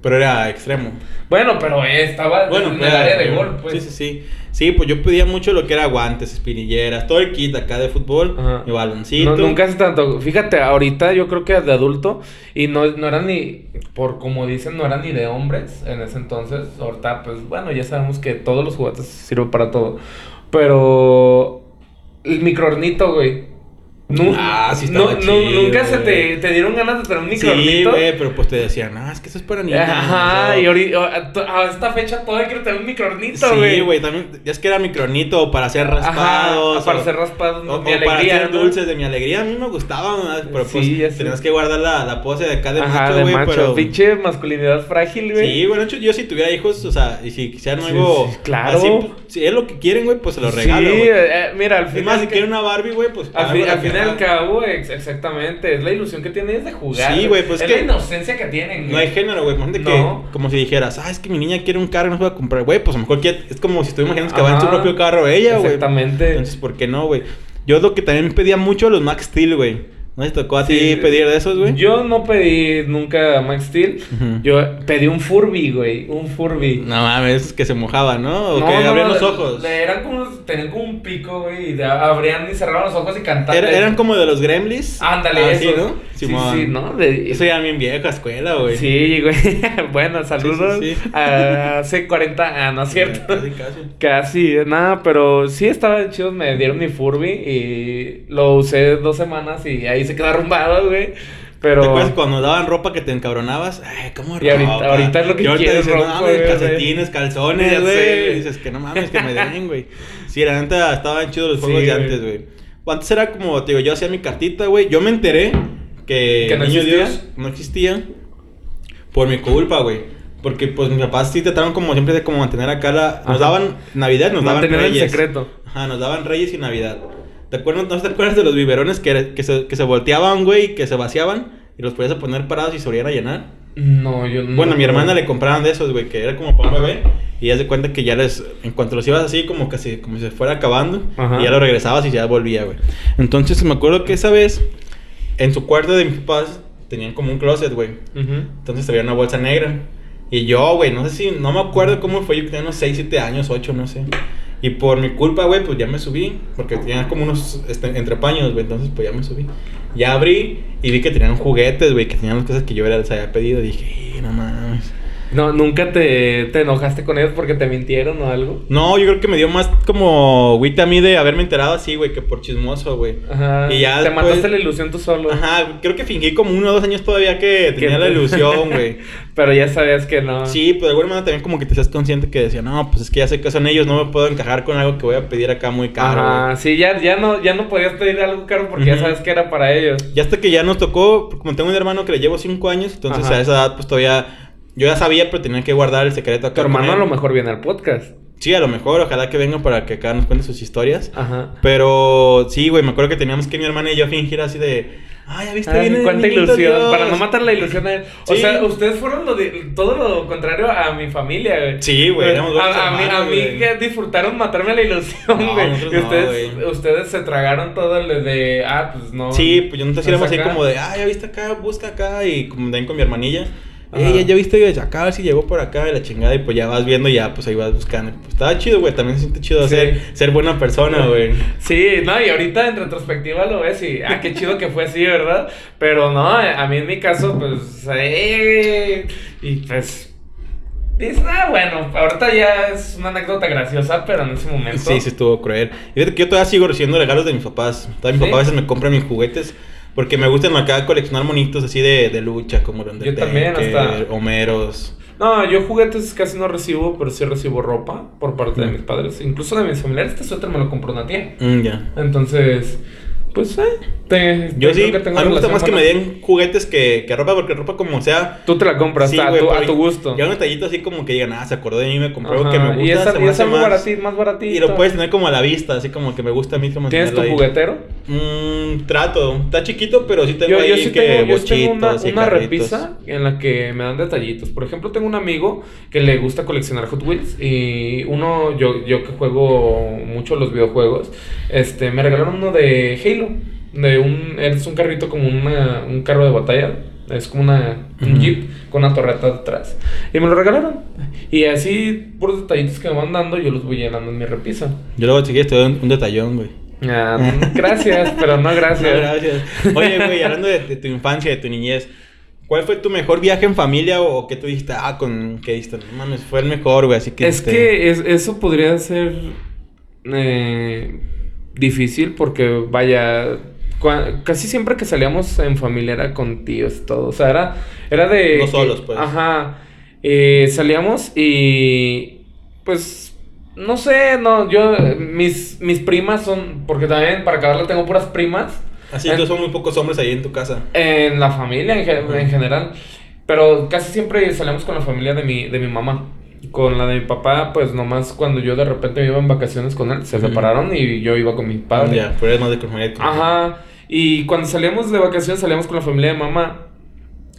pero era extremo. Bueno, pero estaba bueno, en el área de gol, pues. Sí, sí, sí. Sí, pues yo pedía mucho lo que era guantes, espinilleras, todo el kit acá de fútbol, y baloncito. nunca hace tanto. Fíjate, ahorita yo creo que de adulto, y no, no era ni, por como dicen, no era ni de hombres en ese entonces. Ahorita, pues bueno, ya sabemos que todos los juguetes sirven para todo. Pero el microornito, güey. No, ah, sí no, nunca se te, te, dieron ganas de tener un microornito. Sí, güey, pero pues te decían, ah, es que eso es para niños. Ajá, y ahorita, a esta fecha todavía quiero tener un microornito, güey. Sí, güey, también, ya es que era microornito para hacer raspados. Ajá, para hacer raspados, o, mi alegría, para hacer dulces de mi alegría. A mí me gustaban, pero pues sí, tenías que guardar la, la pose de acá de Ajá, macho, güey. Pero... pinche masculinidad frágil, güey. Sí, bueno, yo si tuviera hijos, o sea, y si quisieran algo claro. así, pues, si es lo que quieren, güey, pues se lo regalo, Sí, eh, mira, al final. Es más, si quieren una Barbie, güey, pues. Al fin al cabo, güey exactamente. Es la ilusión que tienes de jugar. Sí, güey, pues es que la inocencia que tienen. No hay género, güey. Imagínate que, como si dijeras, ah, es que mi niña quiere un carro y no se va a comprar. Güey, pues a lo mejor quiere, es como si tú imaginas que va en su propio carro ella, güey. Exactamente. Entonces, ¿por qué no, güey? Yo lo que también pedía mucho los Max Steel, güey. ¿No te tocó a ti pedir de esos, güey? Yo no pedí nunca Max Steel. Yo pedí un Furby, güey. Un Furby. No mames, que se mojaba, ¿no? O que abrían los ojos. Eran como, tenían como un pico, güey. Y abrían y cerraban los ojos y cantaban. eran como de los Gremlins. Ándale, ah, eso. ¿no? Sí, sí, ¿no? De... Eso ya bien vieja escuela, güey. Sí, güey. bueno, saludos. Sí, hace 40 años, ¿no es cierto? Casi, casi. Casi, nada, pero sí estaba chido. Me dieron mi Furby y lo usé dos semanas y ahí se quedó arrumbado, güey. Pero... ¿Te acuerdas cuando daban ropa que te encabronabas? Ay, ¿cómo ropa? Y ahorita, es lo que quieres, no mames, calcetines, calzones, güey. Dices que no mames, que me den, güey. Sí, la neta estaban chidos los juegos de antes, güey. Antes era como, te digo, yo hacía mi cartita, güey. Yo me enteré que, ¿Que no Niño Dios no existía por mi culpa, güey. Porque pues mis papás sí trataron como siempre de como mantener acá la... Nos daban Navidad, nos daban Reyes. el secreto. Ajá, nos daban Reyes y Navidad. ¿Te acuerdas, ¿No te acuerdas de los biberones que, que, se, que se volteaban, güey, que se vaciaban y los podías poner parados y se volvían a llenar? No, yo no. Bueno, a mi hermana le compraban de esos, güey, que era como para un bebé. Y ya se cuenta que ya les. En cuanto los ibas así, como que se, como si se fuera acabando. Y ya lo regresabas y ya volvía, güey. Entonces me acuerdo que esa vez, en su cuarto de mis papás, tenían como un closet, güey. Entonces había una bolsa negra. Y yo, güey, no sé si. No me acuerdo cómo fue. Yo tenía unos 6, 7 años, 8, no sé. Y por mi culpa, güey, pues ya me subí. Porque tenía como unos este, entrepaños, güey. Entonces, pues ya me subí. Ya abrí y vi que tenían juguetes, güey. Que tenían las cosas que yo les había pedido. dije, no mames. No, ¿Nunca te, te, enojaste con ellos porque te mintieron o algo? No, yo creo que me dio más como güey a mí de haberme enterado así, güey, que por chismoso, güey. Ajá. Y ya te mataste la ilusión tú solo. Ajá, creo que fingí como uno o dos años todavía que tenía la ilusión, güey. Pero ya sabías que no. Sí, pero de alguna manera también como que te seas consciente que decía, no, pues es que ya sé que son ellos, no me puedo encajar con algo que voy a pedir acá muy caro. Ajá, sí, ya, ya, no, ya no podías pedir algo caro porque ya sabes que era para ellos. Ya hasta que ya nos tocó, como tengo un hermano que le llevo cinco años, entonces a esa edad pues todavía yo ya sabía, pero tenía que guardar el secreto acá. Tu hermano a lo mejor viene al podcast. Sí, a lo mejor, ojalá que venga para que acá nos cuente sus historias. Ajá. Pero sí, güey, me acuerdo que teníamos que mi hermana y yo fingir así de. Ay, ya viste, bien. Cuánta ilusión. Para no matar la ilusión a él. O sea, ustedes fueron lo de, todo lo contrario a mi familia, güey. Sí, güey. A, a, mí, a mí que disfrutaron matarme la ilusión, güey. y ustedes, ustedes se tragaron todo el de. Ah, pues no. Sí, pues yo no te así como de. Ah, ya viste acá, busca acá. Y como también con mi hermanilla. Ey, ya viste acá, a ver si llegó por acá de la chingada y pues ya vas viendo y ya pues ahí vas buscando. Pues estaba chido, güey, también se siente chido ser, ser buena persona, güey. Sí, no, y ahorita en retrospectiva lo ves y, ah, qué chido que fue así, ¿verdad? Pero no, a mí en mi caso, pues, eh, y pues... Dices, ah, bueno, ahorita ya es una anécdota graciosa, pero en ese momento... Sí, sí estuvo cruel. Y fíjate que yo todavía sigo recibiendo regalos de mis papás. Todavía mis papás a veces me compran mis juguetes. Porque me gustan acá coleccionar monitos así de, de lucha, como donde Yo también, hasta. Homeros. No, yo juguetes casi no recibo, pero sí recibo ropa por parte de mm. mis padres. Incluso de mis familiares. Este suéter me lo compró una tía. Mm, ya. Entonces, pues, eh, te, yo sí, que tengo a mí me gusta más que me den juguetes que, que, ropa, porque ropa como sea... Tú te la compras a, tu, a, tu, gusto. Ya un detallito así como que digan, ah, se acordó de mí, me compró algo que me gusta, y esa, se y más, baratito, más baratito. Y lo puedes tener como a la vista, así como que me gusta a mí como ¿Tienes tu juguetero? Mmm, trato. Está chiquito, pero sí tengo yo, ahí yo sí que tengo, yo tengo una, una repisa en la que me dan detallitos. Por ejemplo, tengo un amigo que le gusta coleccionar Hot Wheels y uno, yo, yo que juego mucho los videojuegos, este, me regalaron uno de Halo de un, es un carrito como una, un carro de batalla. Es como una, un jeep con una torreta detrás. Y me lo regalaron. Y así, por detallitos que me van dando, yo los voy llenando en mi repisa. Yo luego, si quieres, te doy un, detallón, güey. Ah, gracias, pero no gracias. gracias. Oye, güey, hablando de, tu infancia, de tu niñez, ¿cuál fue tu mejor viaje en familia o, qué tú dijiste, ah, con qué diste? No mames, fue el mejor, güey, así que... Es que eso podría ser eh, difícil porque, vaya, casi siempre que salíamos en familia era con tíos, todo. O sea, era, era de. No solos, pues. Ajá. Eh, salíamos y. Pues. No sé, no, yo. Mis, mis primas son. Porque también para acabarla tengo puras primas. Así que son muy pocos hombres ahí en tu casa. En la familia en, en general. Pero casi siempre salíamos con la familia de mi, de mi mamá. Con la de mi papá, pues nomás cuando yo de repente me iba en vacaciones con él, se separaron y yo iba con mi padre. Ya, pero es más de Ajá. Y cuando salíamos de vacaciones, salíamos con la familia de mamá.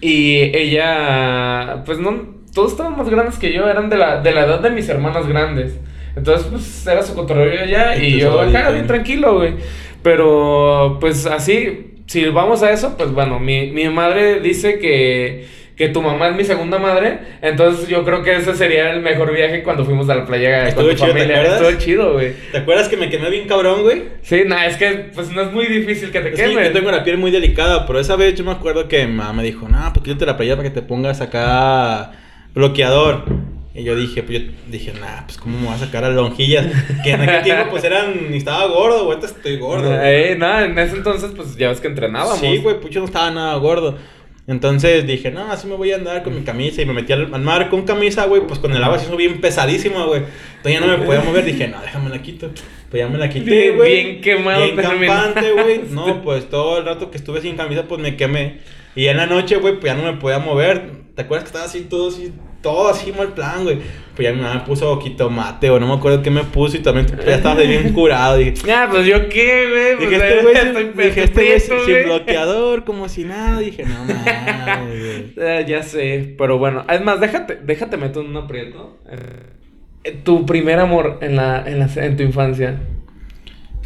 Y ella, pues no, todos estaban más grandes que yo, eran de la, de la edad de mis hermanas grandes. Entonces, pues era su cotorreo allá y, yo acá, bien tranquilo, güey. Pero, pues así, si vamos a eso, pues bueno, mi, mi madre dice que que tu mamá es mi segunda madre. Entonces yo creo que ese sería el mejor viaje cuando fuimos a la playa Estuvo con tu chido, familia. Estuvo chido, güey. ¿Te acuerdas que me quemé bien cabrón, güey? Sí, nada, es que pues no es muy difícil que te quemes. Sí, yo tengo la piel muy delicada, pero esa vez yo me acuerdo que mi mamá me dijo, no, pues quítate la playa para que te pongas acá bloqueador. Y yo dije, pues yo dije, nah, pues cómo me voy a sacar a lonjillas. Que en aquel tiempo pues eran, estaba gordo, güey, estoy gordo. Eh, nada, en ese entonces pues ya ves que entrenábamos. Sí, güey, yo no estaba nada gordo. Entonces dije, no, así me voy a andar con mi camisa y me metí al, mar con camisa, güey, pues con el agua se hizo bien pesadísimo, güey. Entonces ya no me podía mover, dije, no, déjame la quito. Pues ya me la quité, güey. Bien quemado. Bien campante, güey. No, pues todo el rato que estuve sin camisa, pues me quemé. Y en la noche, güey, pues ya no me podía mover. ¿Te acuerdas que estaba así todo así todo así mal plan, güey. Pues ya mi mamá me puso mate o no me acuerdo qué me puso y también ya estaba bien curado. Dije, ah, pues yo qué, güey. Dije, este güey, dije, este güey sin bloqueador, como si nada. Dije, no mames, eh, ya sé, pero bueno. Es más, déjate, déjate meter un aprieto. Eh, tu primer amor en, la, en, la, en tu infancia.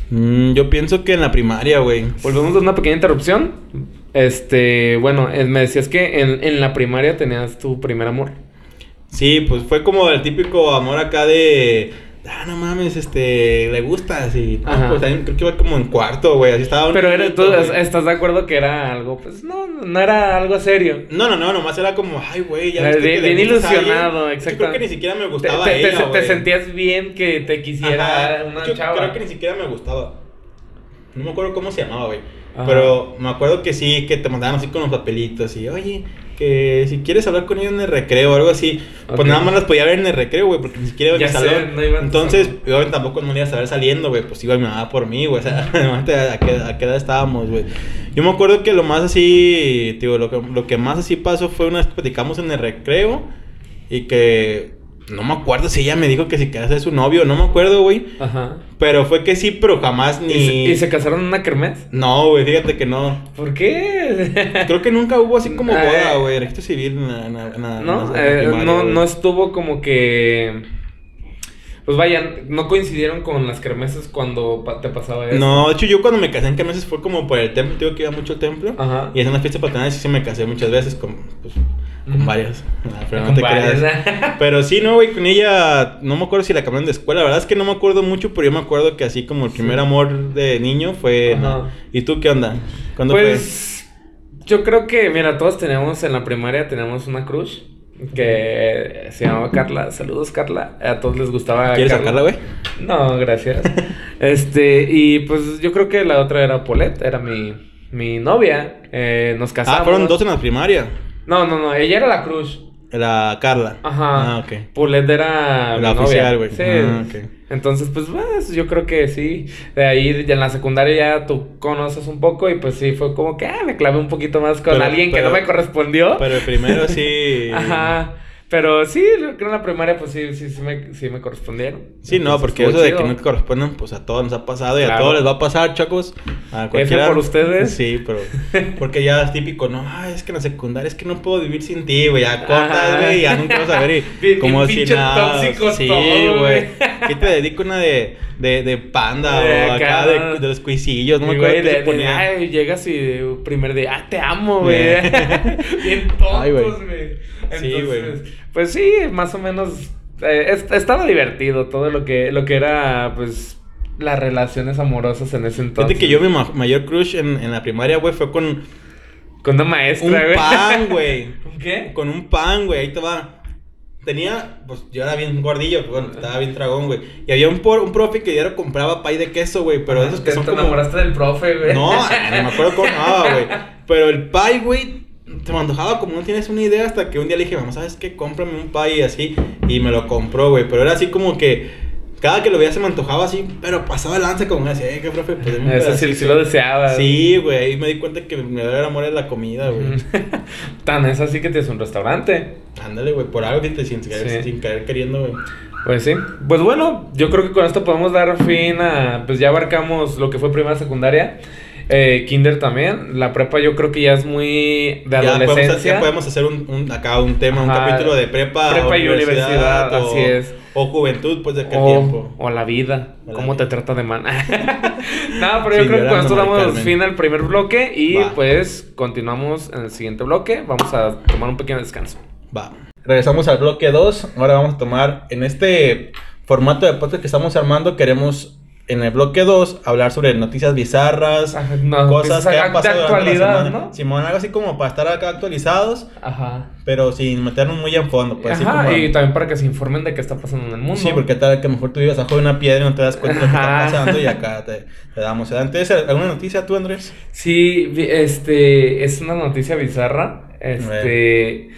Mm, yo pienso que en la primaria, güey. Volvemos a una pequeña interrupción. Este, bueno, eh, me decías que en, en la primaria tenías tu primer amor. Sí, pues fue como el típico amor acá de, ah, no mames, este, le gusta, así. No, pues también creo que iba como en cuarto, güey, así estaba. Pero era, tú estás de acuerdo que era algo, pues no, no era algo serio. No, no, no, nomás era como, ay, güey, ya viste bien, que bien ilusionado, exacto. Yo creo que ni siquiera me gustaba te, ella, te, te, sentías bien que te quisiera una yo chava. creo que ni siquiera me gustaba. No me acuerdo cómo se llamaba, güey. Pero me acuerdo que sí, que te mandaban así con los papelitos y, oye, que si quieres hablar con ellos en el recreo o algo así, pues nada más las podía ver en el recreo, güey, porque ni siquiera iba a salón. Entonces, yo tampoco no iba a saber saliendo, güey, pues iba mi mamá por mí, güey, o sea, ¿a qué, a qué edad estábamos, güey. Yo me acuerdo que lo más así, tío, lo que, lo que más así pasó fue una vez que platicamos en el recreo y que no me acuerdo si ella me dijo que si quería ser su novio, no me acuerdo, güey. Ajá. Pero fue que sí, pero jamás ni. ¿Y se, casaron en una kermés? No, güey, fíjate que no. ¿Por qué? Creo que nunca hubo así como boda, güey, registro civil, nada, nada. No, eh, no, no estuvo como que. Pues vaya, no coincidieron con las kermeses cuando te pasaba eso. No, de hecho yo cuando me casé en kermeses fue como por el templo, digo que iba mucho al templo. Ajá. Y en una fiesta patronal sí se me casé muchas veces con, pues, con varias. pero no te creas. pero sí, no, güey, con ella, no me acuerdo si la cambiaron de escuela. La verdad es que no me acuerdo mucho, pero yo me acuerdo que así como el primer amor de niño fue. ¿Y tú qué onda? ¿Cuándo pues, Yo creo que, mira, todos tenemos en la primaria, tenemos una crush que se llamaba Carla. Saludos, Carla. A todos les gustaba. ¿Quieres sacarla, güey? No, gracias. este, y pues yo creo que la otra era Paulette, era mi, mi novia. Eh, nos casamos. Ah, fueron dos en la primaria. No, no, no, ella era la Cruz. Era Carla. Ajá. Ah, ok. Paulette era. La oficial, güey. Sí. Ah, Entonces, pues, pues, yo creo que sí. De ahí, en la secundaria ya tú conoces un poco y pues sí, fue como que ah, me clavé un poquito más con alguien que no me correspondió. Pero primero sí. Ajá. Pero sí, creo que en la primaria pues sí, sí, sí, me, sí me correspondieron. Sí, no, porque eso de que no te corresponden, pues a todos nos ha pasado y a todos les va a pasar, chacos. A cualquiera. por ustedes. Sí, pero porque ya es típico, no, es que en la secundaria es que no puedo vivir sin ti, güey, ya cortas, güey, ya nunca vas a ver y como si nada. Sí, güey. ¿Qué te dedico una de de, de panda o acá, de, de, los cuisillos, no me acuerdo qué ponía. Ay, llegas y primer día, ah, te amo, güey. Bien tontos, güey. Sí, güey. Pues sí, más o menos eh, estaba divertido todo lo que, lo que era, pues, las relaciones amorosas en ese entonces. Fíjate que yo mi mayor crush en, en la primaria, güey, fue con... Con una maestra, güey. Un pan, güey. ¿Con qué? Con un pan, güey, ahí te va tenía, pues yo era bien gordillo, pues, bueno, estaba bien tragón, güey. Y había un, un profe que diario compraba pay de queso, güey, pero esos que son te enamoraste del profe, güey. No, no me acuerdo cómo nada, güey. Pero el pay, güey, te me antojaba como no tienes una idea hasta que un día le dije, vamos, ¿sabes qué? Cómprame un pay y así. Y me lo compró, güey. Pero era así como que cada que lo veía se me antojaba así, pero pasaba el lance como así, eh, qué profe, pues Eso sí, sí, lo deseaba. Sí, güey, ahí me di cuenta que me el amor de la comida, güey. Tan es así que tienes un restaurante. Ándale, güey, por algo que te sin, sin caer queriendo, güey. Pues sí. Pues bueno, yo creo que con esto podemos dar fin a. Pues ya abarcamos lo que fue primaria secundaria. Eh, kinder también. La prepa yo creo que ya es muy de adolescencia. Ya podemos, hacer un, acá un tema, un capítulo de prepa. Prepa y universidad, así es. O juventud, pues de aquel tiempo. O la vida. ¿Cómo te trata de man? no, pero yo creo que con esto damos fin al primer bloque y pues continuamos en el siguiente bloque. Vamos a tomar un pequeño descanso. Va. Regresamos al bloque 2. Ahora vamos a tomar en este formato de podcast que estamos armando. Queremos en el bloque 2 hablar sobre noticias bizarras, cosas que han pasado de actualidad, ¿no? Simón, algo así como para estar acá actualizados, Ajá. pero sin meternos muy en fondo. Pues, Ajá, y también para que se informen de qué está pasando en el mundo. Sí, porque tal que mejor tú vives abajo de una piedra y no te das cuenta de lo que está pasando y acá te, te damos. Entonces, ¿alguna noticia tú, Andrés? Sí, este, es una noticia bizarra. Este,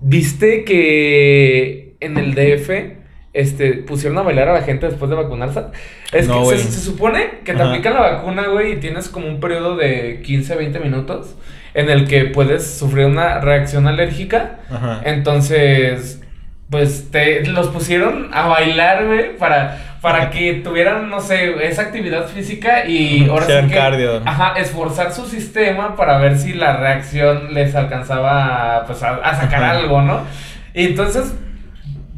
¿viste que en el DF este, pusieron a bailar a la gente después de vacunarse. Es que se, supone que te aplican la vacuna, güey, y tienes como un periodo de 15, 20 minutos en el que puedes sufrir una reacción alérgica. Ajá. Entonces, pues te los pusieron a bailar, güey, para, para que tuvieran, no sé, esa actividad física y ahora sí que, cardio. Ajá, esforzar su sistema para ver si la reacción les alcanzaba pues, a, sacar algo, ¿no? Y entonces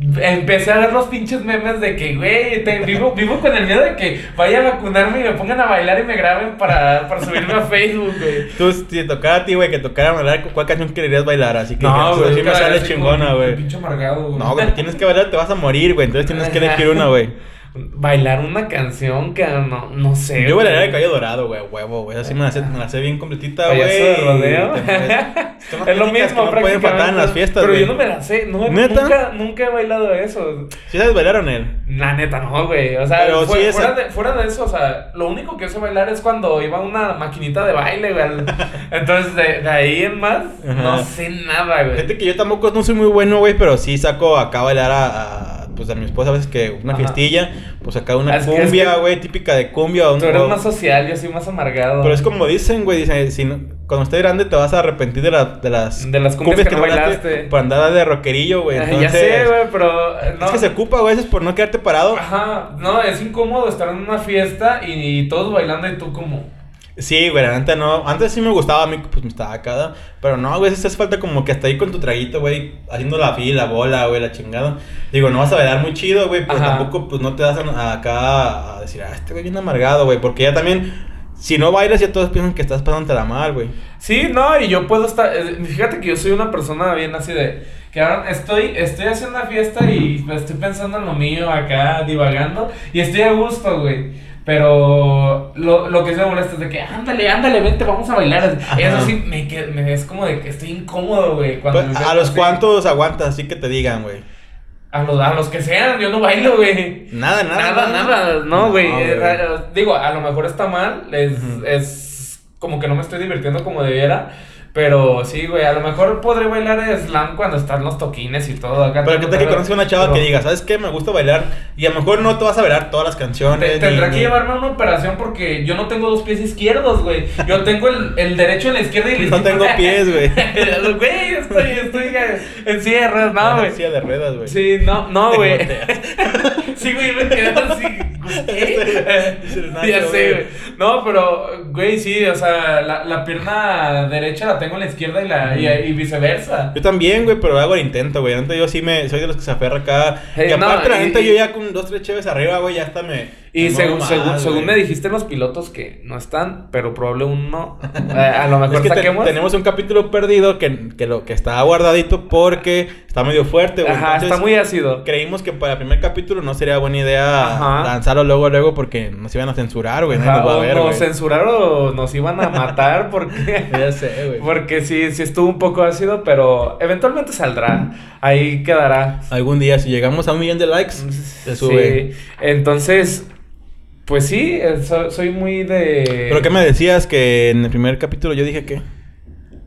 empecé a ver los pinches memes de que, güey, vivo, vivo con el miedo de que vaya a vacunarme y me pongan a bailar y me graben para, para subirme a Facebook, güey. Tú, si te tocara a ti, güey, que tocara bailar, ¿cuál canción querías bailar? Así que, no, güey, me sale chingona, güey. Pinche amargado, güey. No, güey, tienes que bailar, te vas a morir, güey, entonces tienes que elegir una, güey. Bailar una canción que no, no sé. Yo bailaría el caballo dorado, güey, huevo, güey. Así me la sé, me la sé bien completita, güey. de rodeo? es lo mismo, no pueden faltar en las fiestas, Pero yo no me la sé. No, Nunca, nunca he bailado eso. ¿Sí sabes bailar él? La neta, no, güey. O sea, fuera, de, fuera de eso, o sea, lo único que sé bailar es cuando iba a una maquinita de baile, güey. Entonces, de, ahí en más, no sé nada, güey. Gente que yo tampoco no soy muy bueno, güey, pero sí saco acá a bailar a pues a mi esposa a veces que una fiestilla, pues acá una cumbia, güey, típica de cumbia. Un, tú eres más social, yo soy más amargado. Pero es como dicen, güey, dicen, si cuando estés grande te vas a arrepentir de, la, de las... De las cumbias, que, no bailaste. Por andar de rockerillo, güey. ya sé, güey, pero... No. Es que se ocupa, güey, a veces por no quedarte parado. Ajá, no, es incómodo estar en una fiesta y todos bailando y tú como... Sí, güey, antes no. Antes sí me gustaba a mí, pues me estaba acá. Pero no, güey, hace falta como que hasta ahí con tu traguito, güey, haciendo la fila, la bola, güey, la chingada. Digo, no vas a bailar muy chido, güey, pero tampoco, pues no te das acá a decir, ah, este güey bien amargado, güey, porque ya también. Si no bailas, ya todos piensan que estás la mal, güey. Sí, no, y yo puedo estar. Eh, fíjate que yo soy una persona bien así de. Que ahora estoy, estoy haciendo una fiesta y estoy pensando en lo mío acá, divagando. Y estoy a gusto, güey. Pero lo, lo que se me molesta es de que, ándale, ándale, vente, vamos a bailar. Eso sí, me, me, es como de que estoy incómodo, güey. Pues, ¿A los cuantos aguantas así que te digan, güey? A los, a los que sean, yo no bailo, güey. Nada, nada. Nada, nada, no, güey. digo, a lo mejor está mal, es, es como que no me estoy divirtiendo como debiera. Pero sí, güey, a lo mejor podré bailar slam cuando están los toquines y todo acá. Pero que te que conoces una chava que diga, ¿sabes qué? Me gusta bailar. Y a lo mejor no te vas a bailar todas las canciones. tendrá que llevarme a una operación porque yo no tengo dos pies izquierdos, güey. Yo tengo el, el derecho en la izquierda y el No tengo pies, güey. güey, estoy, estoy en silla de ruedas, no, güey. En silla de ruedas, güey. Sí, no, no, güey. sí, güey, me quedé así. ya sé, güey. No, pero, güey, sí, o sea, la, la pierna derecha la tengo en la izquierda y, la, y, viceversa. Yo también, güey, pero hago el intento, güey. Antes yo sí me. Soy de los que se aferra acá. y aparte, la gente, yo ya con dos, tres chéves arriba, güey, ya hasta me. Y según, me dijiste los pilotos que no están, pero probable uno. Eh, a lo mejor es que tenemos un capítulo perdido que, que, lo, que está guardadito porque está medio fuerte, güey. Ajá, está muy ácido. Creímos que para el primer capítulo no sería buena idea lanzarlo luego, luego, porque nos iban a censurar, güey. No o nos censurar o nos iban a matar porque. ya sé, güey. Porque sí, sí estuvo un poco ácido, pero eventualmente saldrá. Ahí quedará. Algún día, si llegamos a un millón de likes, se sube. Sí. Entonces pues sí, eh, soy muy de... ¿Pero qué me decías? Que en el primer capítulo yo dije que...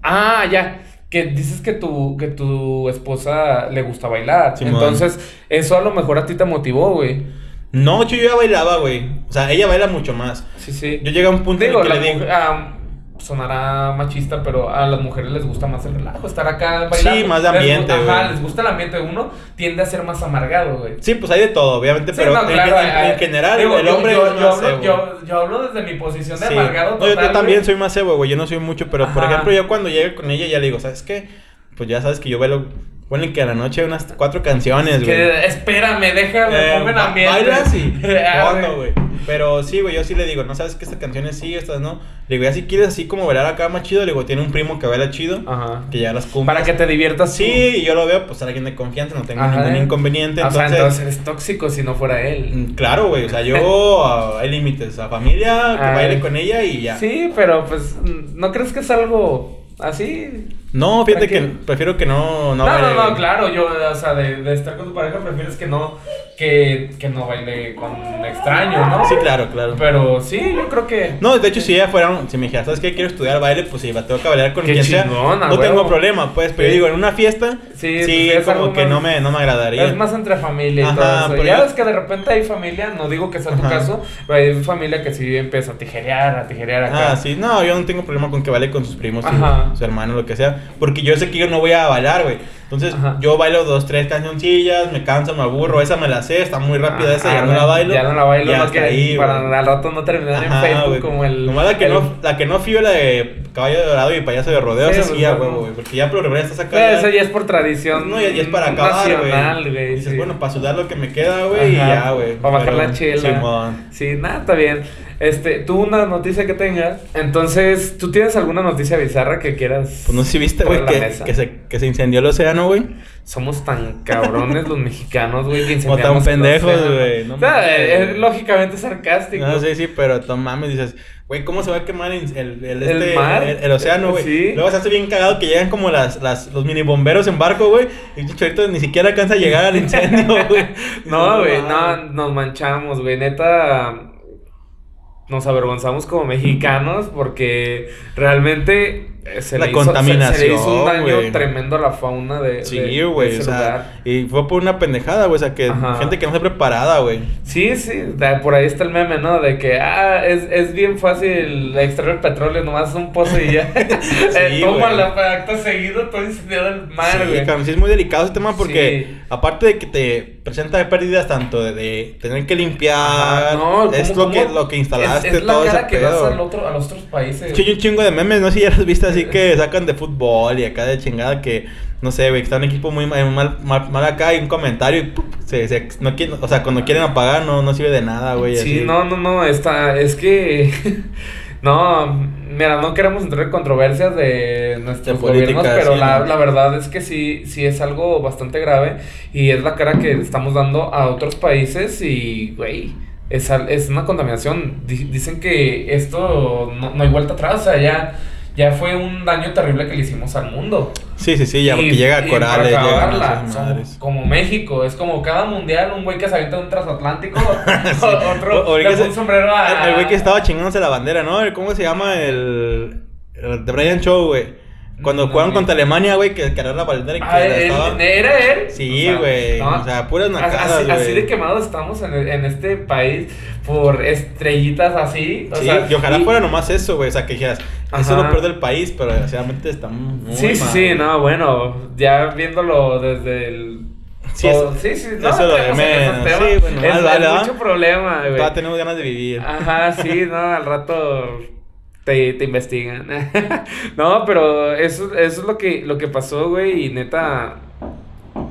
Ah, ya. Que dices que tu, que tu esposa le gusta bailar. Entonces, eso a lo mejor a ti te motivó, güey. No, yo ya bailaba, güey. O sea, ella baila mucho más. Sí, sí. Yo llegué a un punto en que le digo sonará machista, pero a las mujeres les gusta más el relajo, estar acá bailando. Sí, más de ambiente, güey. Ajá, les gusta el ambiente. Uno tiende a ser más amargado, güey. Sí, pues hay de todo, obviamente, pero en, general el hombre yo, yo, hablo, yo, hablo desde mi posición de amargado total, yo, también soy más cebo, güey, yo no soy mucho, pero por ejemplo, yo cuando llegue con ella ya le digo, ¿sabes qué? Pues ya sabes que yo bailo Ponen que a la noche hay unas cuatro canciones, güey. Espérame, déjame, eh, ponme en ambiente. Bailas y güey. Pero sí, güey, yo sí le digo, no sabes que estas canciones sí, estas no. Le digo, ya si quieres así como bailar acá más chido, le digo, tiene un primo que baila chido. Ajá. Que ya las cumple. Para que te diviertas. Sí, y yo lo veo, pues alguien de confianza, no tengo ningún inconveniente. O sea, entonces eres tóxico si no fuera él. Mm, claro, güey, o sea, yo hay límites. A familia, que baile con ella y ya. Sí, pero pues, ¿no crees que es algo así? No, fíjate que prefiero que no... No, no, no, claro, yo, o sea, de, de estar con tu pareja prefieres que no que, que no baile con extraños, ¿no? Sí, claro, claro. Pero sí, yo creo que. No, de hecho, si ella fuera, si me dijera, ¿sabes qué? Quiero estudiar baile, pues si tengo que bailar con quien sea. No tengo problema, pues. Pero yo digo, en una fiesta, sí, sí pues, como que no, me, no me agradaría. Es más entre familia y todo eso. Ya ves que de repente hay familia, no digo que sea tu caso, pero hay familia que sí empieza a tijerear, a tijerear acá. Ah, sí, no, yo no tengo problema con que baile con sus primos, su, su hermano, lo que sea. Porque yo sé que yo no voy a bailar, güey. Entonces, yo bailo dos, tres cancioncillas, me canso, me aburro, esa me la sé, está muy rápida esa, ya no la bailo. Ya no la bailo, no que ahí, para al rato no terminar en Facebook como el... Nomás la que, no, la que no fío la de caballo de dorado y payaso de rodeo, esa sí, ya, huevo, güey, porque ya por lo estás acá. Pero eso ya es por tradición No, ya, es para acabar, güey. Dices, bueno, para sudar lo que me queda, güey, y ya, güey. Para bajar la chela. Sí, nada, está bien. Este, tú una noticia que tengas. Entonces, ¿tú tienes alguna noticia bizarra que quieras? Pues no sé si viste, güey, que, que, se, que se incendió el océano güey. Somos tan cabrones los mexicanos, güey, que O tan pendejos, güey. No, o sea, es, lógicamente sarcástico. No, sí, sí, pero no mames, dices, güey, ¿cómo se va a quemar el, el, el, este, mar? el, océano, güey? Sí. Luego se hace bien cagado que llegan como las, las, los mini bomberos en barco, güey. Y chorito ni siquiera alcanza a llegar al incendio, güey. no, güey, no, nos manchamos, güey. Neta, nos avergonzamos como mexicanos porque realmente se la le contaminación. se, le hizo un daño tremendo a la fauna de. Sí, güey. O sea, y fue por una pendejada, güey. O sea, que gente que no está preparada, güey. Sí, sí. por ahí está el meme, ¿no? De que, ah, es, es bien fácil extraer el petróleo, nomás un pozo y ya. Eh, sí, toma la acta seguido, todo incendiado el mar, güey. Sí, sí, es muy delicado ese tema porque, aparte de que te presenta pérdidas tanto de, tener que limpiar, no, es lo, que, lo que instalaste, es, es la cara que das al otro, a los otros países. Sí, un chingo de memes, no sé si ya los viste así que sacan de fútbol y acá de chingada que, no sé, güey, está un equipo muy mal, mal, acá y un comentario y se, se, no quieren, o sea, cuando quieren apagar no, no sirve de nada, güey. Sí, no, no, no, está, es que, no, mira, no queremos entrar en controversias de nuestros gobiernos, pero la, la, verdad es que sí, sí es algo bastante grave y es la cara que estamos dando a otros países y, güey es, es una contaminación. Dicen que esto no, no, hay vuelta atrás, o sea, ya ya fue un daño terrible que le hicimos al mundo. Sí, sí, sí, ya porque llega a corales, llega como México, es como cada mundial un güey que se avienta un transatlántico, otro o, un sombrero a... El güey que estaba chingándose la bandera, ¿no? ¿Cómo se llama el, el de Brian Show, güey? Cuando jugaron contra Alemania, güey, que era la bandera y que ah, estaba... ¿Era él? Sí, güey. O, sea, puras nacadas, así, así, de quemados estamos en, en, este país por estrellitas así. O sí, sea, y ojalá fuera nomás eso, güey. O sea, que dijeras, eso es lo peor del país, pero desgraciadamente está muy Sí, sí, sí, no, bueno, ya viéndolo desde el Sí, sí, sí, no, eso lo de menos. Sí, bueno, es, vale, mucho problema, güey. Todavía tenemos ganas de vivir. Ajá, sí, no, al rato te, te investigan. no, pero eso, eso es lo que, lo que pasó, güey, y neta,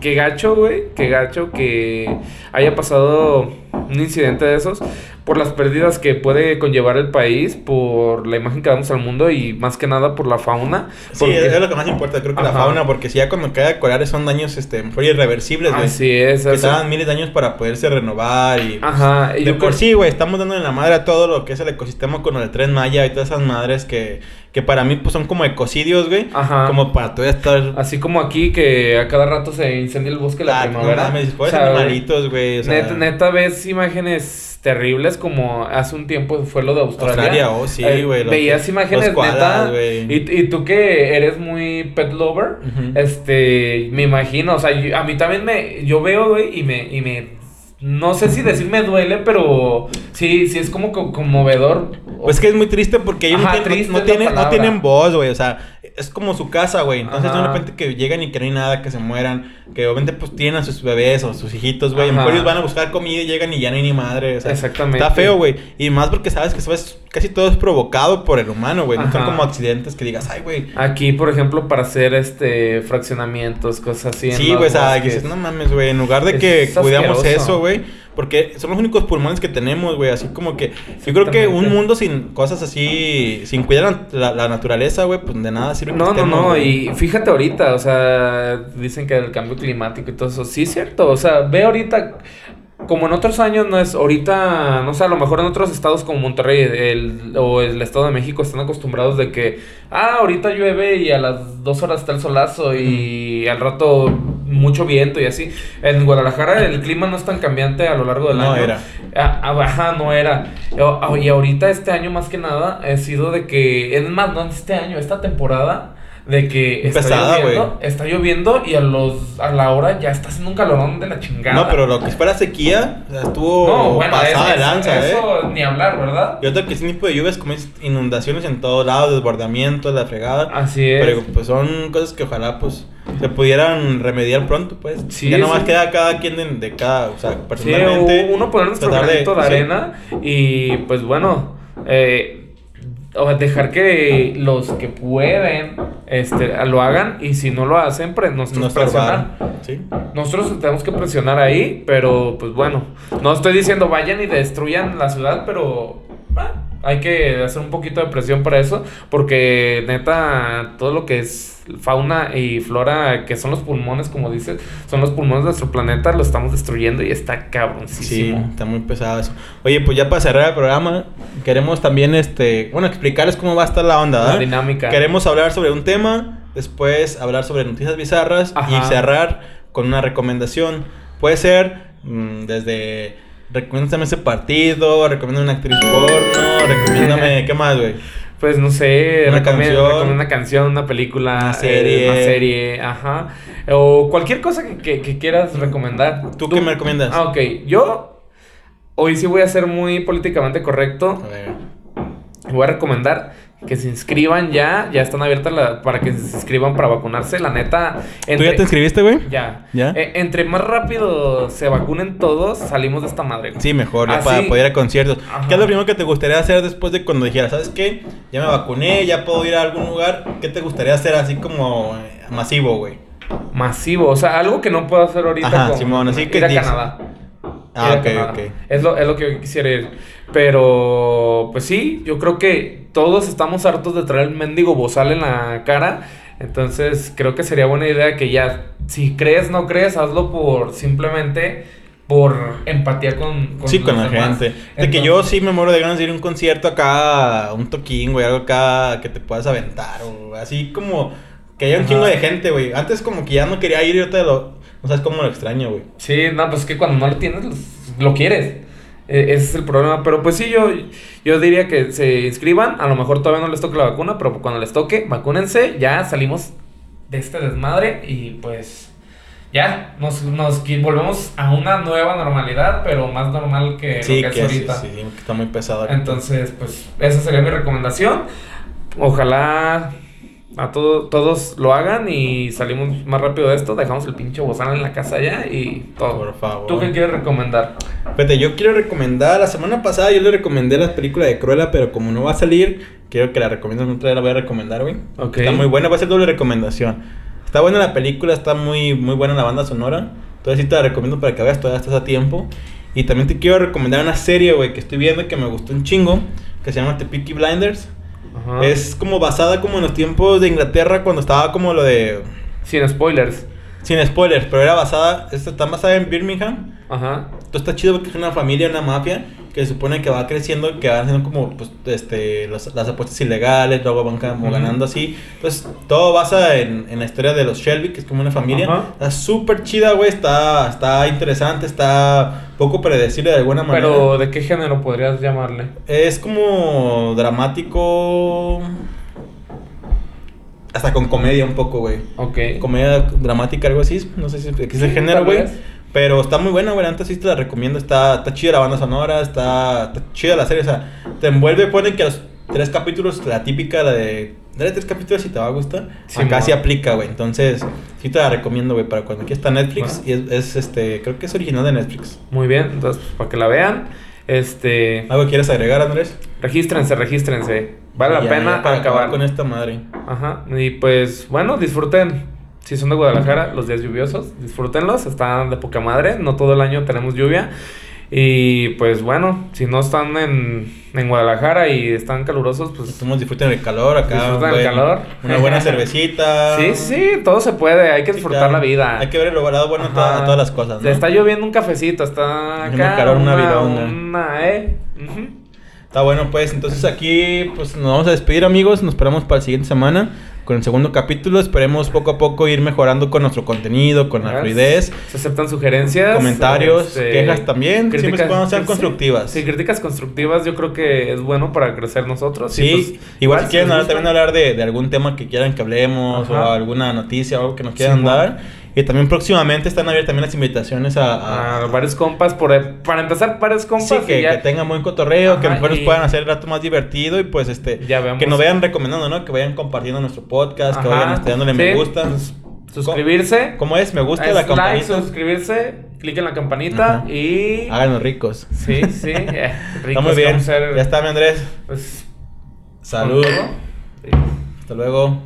qué gacho, güey, qué gacho que haya pasado un incidente de esos por las pérdidas que puede conllevar el país, por la imagen que damos al mundo y más que nada por la fauna. Sí, es lo que más importa, creo que la fauna, porque si ya cuando cae a son daños este, irreversibles, güey. Así es. Que tardan miles de años para poderse renovar y... Pues, Ajá. Y de por sí, güey, estamos dando en la madre a todo lo que es el ecosistema con el tren Maya y todas esas madres que, que para mí pues son como ecocidios, güey. Ajá. Como para todavía estar... Así como aquí que a cada rato se incendia el bosque la ah, primavera. No mames, o sea, animalitos, güey. O sea... neta, neta ves imágenes terribles como hace un tiempo fue lo de Australia. Australia, oh, sí, eh, güey. veías imágenes neta. Y, y, tú que eres muy pet lover, este, me imagino, o sea, a mí también me, yo veo, güey, y me, y me no sé si decir me duele, pero sí, sí es como conmovedor. Pues que es muy triste porque ellos no, tienen, no, tienen, no, tienen voz, güey. O sea, es como su casa, güey. Entonces, de repente que llegan y que no hay nada, que se mueran, que obviamente pues tienen a sus bebés o sus hijitos, güey. Mejor ellos van a buscar comida y llegan y ya no hay ni madre. O sea, Exactamente. Está feo, güey. Y más porque sabes que sabes, casi todo es provocado por el humano, güey. No son como accidentes que digas, ay, güey. Aquí, por ejemplo, para hacer este fraccionamientos, cosas así. Sí, güey, o sea, dices, no mames, güey. En lugar de que cuidamos eso, güey porque son los únicos pulmones que tenemos, güey. Así como que. Yo creo que un mundo sin cosas así. Sin cuidar la, naturaleza, güey, pues de nada sirve. No, no, no. Y fíjate ahorita, o sea, dicen que el cambio climático y todo eso. Sí, es cierto. O sea, ve ahorita como en otros años no es, ahorita, no sé, a lo mejor en otros estados como Monterrey el, o el Estado de México están acostumbrados de que, ah, ahorita llueve y a las dos horas está el solazo y al rato mucho viento y así. En Guadalajara el clima no es tan cambiante a lo largo del año. No era. Ah, ah, ajá, no era. Y ahorita este año más que nada ha sido de que, es más, no este año, esta temporada de que está lloviendo, está lloviendo y a los a la hora ya está haciendo un calorón de la chingada. No, pero lo que es para sequía, estuvo no, bueno, pasada de lanza, eso ¿eh? ni hablar, ¿verdad? Y otro que ese tipo de lluvias como es inundaciones en todos lados, desbordamientos, la fregada. Así es. Pero pues son cosas que ojalá pues se pudieran remediar pronto, pues. Sí, ya nomás queda cada quien de, de, cada, o sea, personalmente. Sí, uno poner nuestro granito de, de arena y pues bueno, eh o dejar que los que pueden este, lo hagan y si no lo hacen, pues nosotros presionar. Nosotros tenemos que presionar ahí, pero pues bueno, no estoy diciendo vayan y destruyan la ciudad, pero hay que hacer un poquito de presión para eso, porque neta, todo lo que es fauna y flora, que son los pulmones, como dices, son los pulmones de nuestro planeta, lo estamos destruyendo y está cabroncísimo. Sí, está muy pesado eso. Oye, pues ya para cerrar el programa, queremos también, este, bueno, explicarles cómo va a estar la onda, La dinámica. Queremos hablar sobre un tema, después hablar sobre noticias bizarras y cerrar con una recomendación. Puede ser mmm, desde recomiéndame ese partido, recomiéndame una actriz porno, recomiéndame, ¿qué más, güey? Pues no sé, una canción, una canción, una película, una serie, una serie, ajá. O cualquier cosa que, que, quieras recomendar. ¿Tú, qué me recomiendas? Ah, ok. Yo hoy sí voy a ser muy políticamente correcto. A ver. Voy a recomendar que se inscriban ya, ya están abiertas para que se inscriban para vacunarse, la neta. ¿Tú ya te inscribiste, güey? Ya. ¿Ya? Eh, entre más rápido se vacunen todos, salimos de esta madre. Sí, mejor, ya para poder ir a conciertos. ¿Qué es lo primero que te gustaría hacer después de cuando dijeras, ¿sabes qué? Ya me vacuné, ya puedo ir a algún lugar. ¿Qué te gustaría hacer así como eh, masivo, güey? Masivo, o sea, algo que no puedo hacer ahorita Ajá, Simón, así que ir a Canadá. Ah, ok, ok. Es lo, es lo que yo quisiera ir. Pero, pues sí, yo creo que todos estamos hartos de traer el mendigo bozal en la cara. Entonces, creo que sería buena idea que ya, si crees, no crees, hazlo por simplemente por empatía con, con Sí, con la gente. de que yo sí me muero de ganas de ir a un concierto acá, un toquín, güey, algo acá que te puedas aventar, o así como que haya un chingo de gente, güey. Antes como que ya no quería ir y yo te lo... No sabes cómo lo extraño, güey. Sí, no, pues es que cuando no lo tienes, lo quieres. E, ese es el problema. Pero pues sí, yo, yo diría que se inscriban. A lo mejor todavía no les toque la vacuna, pero cuando les toque, vacúnense. Ya salimos de este desmadre y pues ya nos, nos volvemos a una nueva normalidad, pero más normal que lo que, es ahorita. Sí, sí, está muy pesado. Entonces, pues esa sería mi recomendación. Ojalá a todos lo hagan y salimos más rápido de esto. Dejamos el pinche bozal en la casa ya y todo. Por favor. ¿Tú qué quieres recomendar? Fíjate, yo quiero recomendar. La semana pasada yo le recomendé la película de Cruella, pero como no va a salir, quiero que la recomiendas. Otra vez la voy a recomendar, güey. Está muy buena, va a ser doble recomendación. Está buena la película, está muy, muy buena la banda sonora. Entonces sí te la recomiendo para que veas, todavía estás a tiempo. Y también te quiero recomendar una serie, güey, que estoy viendo que me gustó un chingo, que se llama The Peaky Blinders. Es como basada como en los tiempos de Inglaterra cuando estaba como lo de... Sin spoilers. Sin spoilers, pero era basada, está basada en Birmingham. Ajá. Entonces está chido porque es una familia, una mafia que se supone que va creciendo, que van haciendo como pues, este, las apuestas ilegales, luego van como ganando así. Entonces todo basa en, en, la historia de los Shelby, que es como una familia. Está súper chida, güey, está, está interesante, está poco predecible de alguna manera. Pero ¿de qué género podrías llamarle? Es como dramático... Hasta con comedia un poco, güey. Ok. Comedia dramática, algo así. No sé si es el género, güey. Pero está muy buena, güey. Antes sí te la recomiendo. Está, está chida la banda sonora. Está, chida la serie. O sea, te envuelve. Ponen que los tres capítulos, la típica, la de. Dale tres capítulos si te va a gustar. Sí, Acá sí aplica, güey. Entonces, sí te la recomiendo, güey. Para cuando aquí está Netflix. Y es, este. Creo que es original de Netflix. Muy bien. Entonces, para que la vean. Este. ¿Algo quieres agregar, Andrés? Regístrense, regístrense. Vale la pena para acabar con esta madre. Ajá. Y pues, bueno, disfruten si son de Guadalajara, los días lluviosos, disfrútenlos, están de poca madre, no todo el año tenemos lluvia. Y pues bueno, si no están en, en Guadalajara y están calurosos, pues... Disfruten el calor acá. Disfruten el calor. Una buena cervecita. sí, sí, todo se puede, hay que disfrutar la vida. Hay que ver el lado bueno a, todas las cosas, ¿no? Está lloviendo un cafecito, está acá... calor, una, vida una, ¿eh? Está bueno, pues entonces aquí pues nos vamos a despedir amigos, nos esperamos para la siguiente semana con el segundo capítulo. Esperemos poco a poco ir mejorando con nuestro contenido, con la fluidez. Se aceptan sugerencias, comentarios, este, quejas también. Críticas, siempre sean constructivas. Sí, críticas constructivas yo creo que es bueno para crecer nosotros. Sí, pues, igual, si quieren también hablar de, algún tema que quieran que hablemos o alguna noticia o algo que nos quieran dar y también próximamente están abiertas también las invitaciones a... a... varios compas, por, para empezar, varios compas. Sí, que, tengan buen cotorreo, que mejor nos puedan hacer el rato más divertido y pues este... Ya que nos vayan recomendando, ¿no? Que vayan compartiendo nuestro podcast, que vayan este, dándole me gusta. Suscribirse. ¿Cómo es? Me gusta la campanita. suscribirse, clic en la campanita y... Háganos ricos. Sí, sí. ricos muy bien. Ya está, mi Andrés. Pues... Salud. Hasta luego.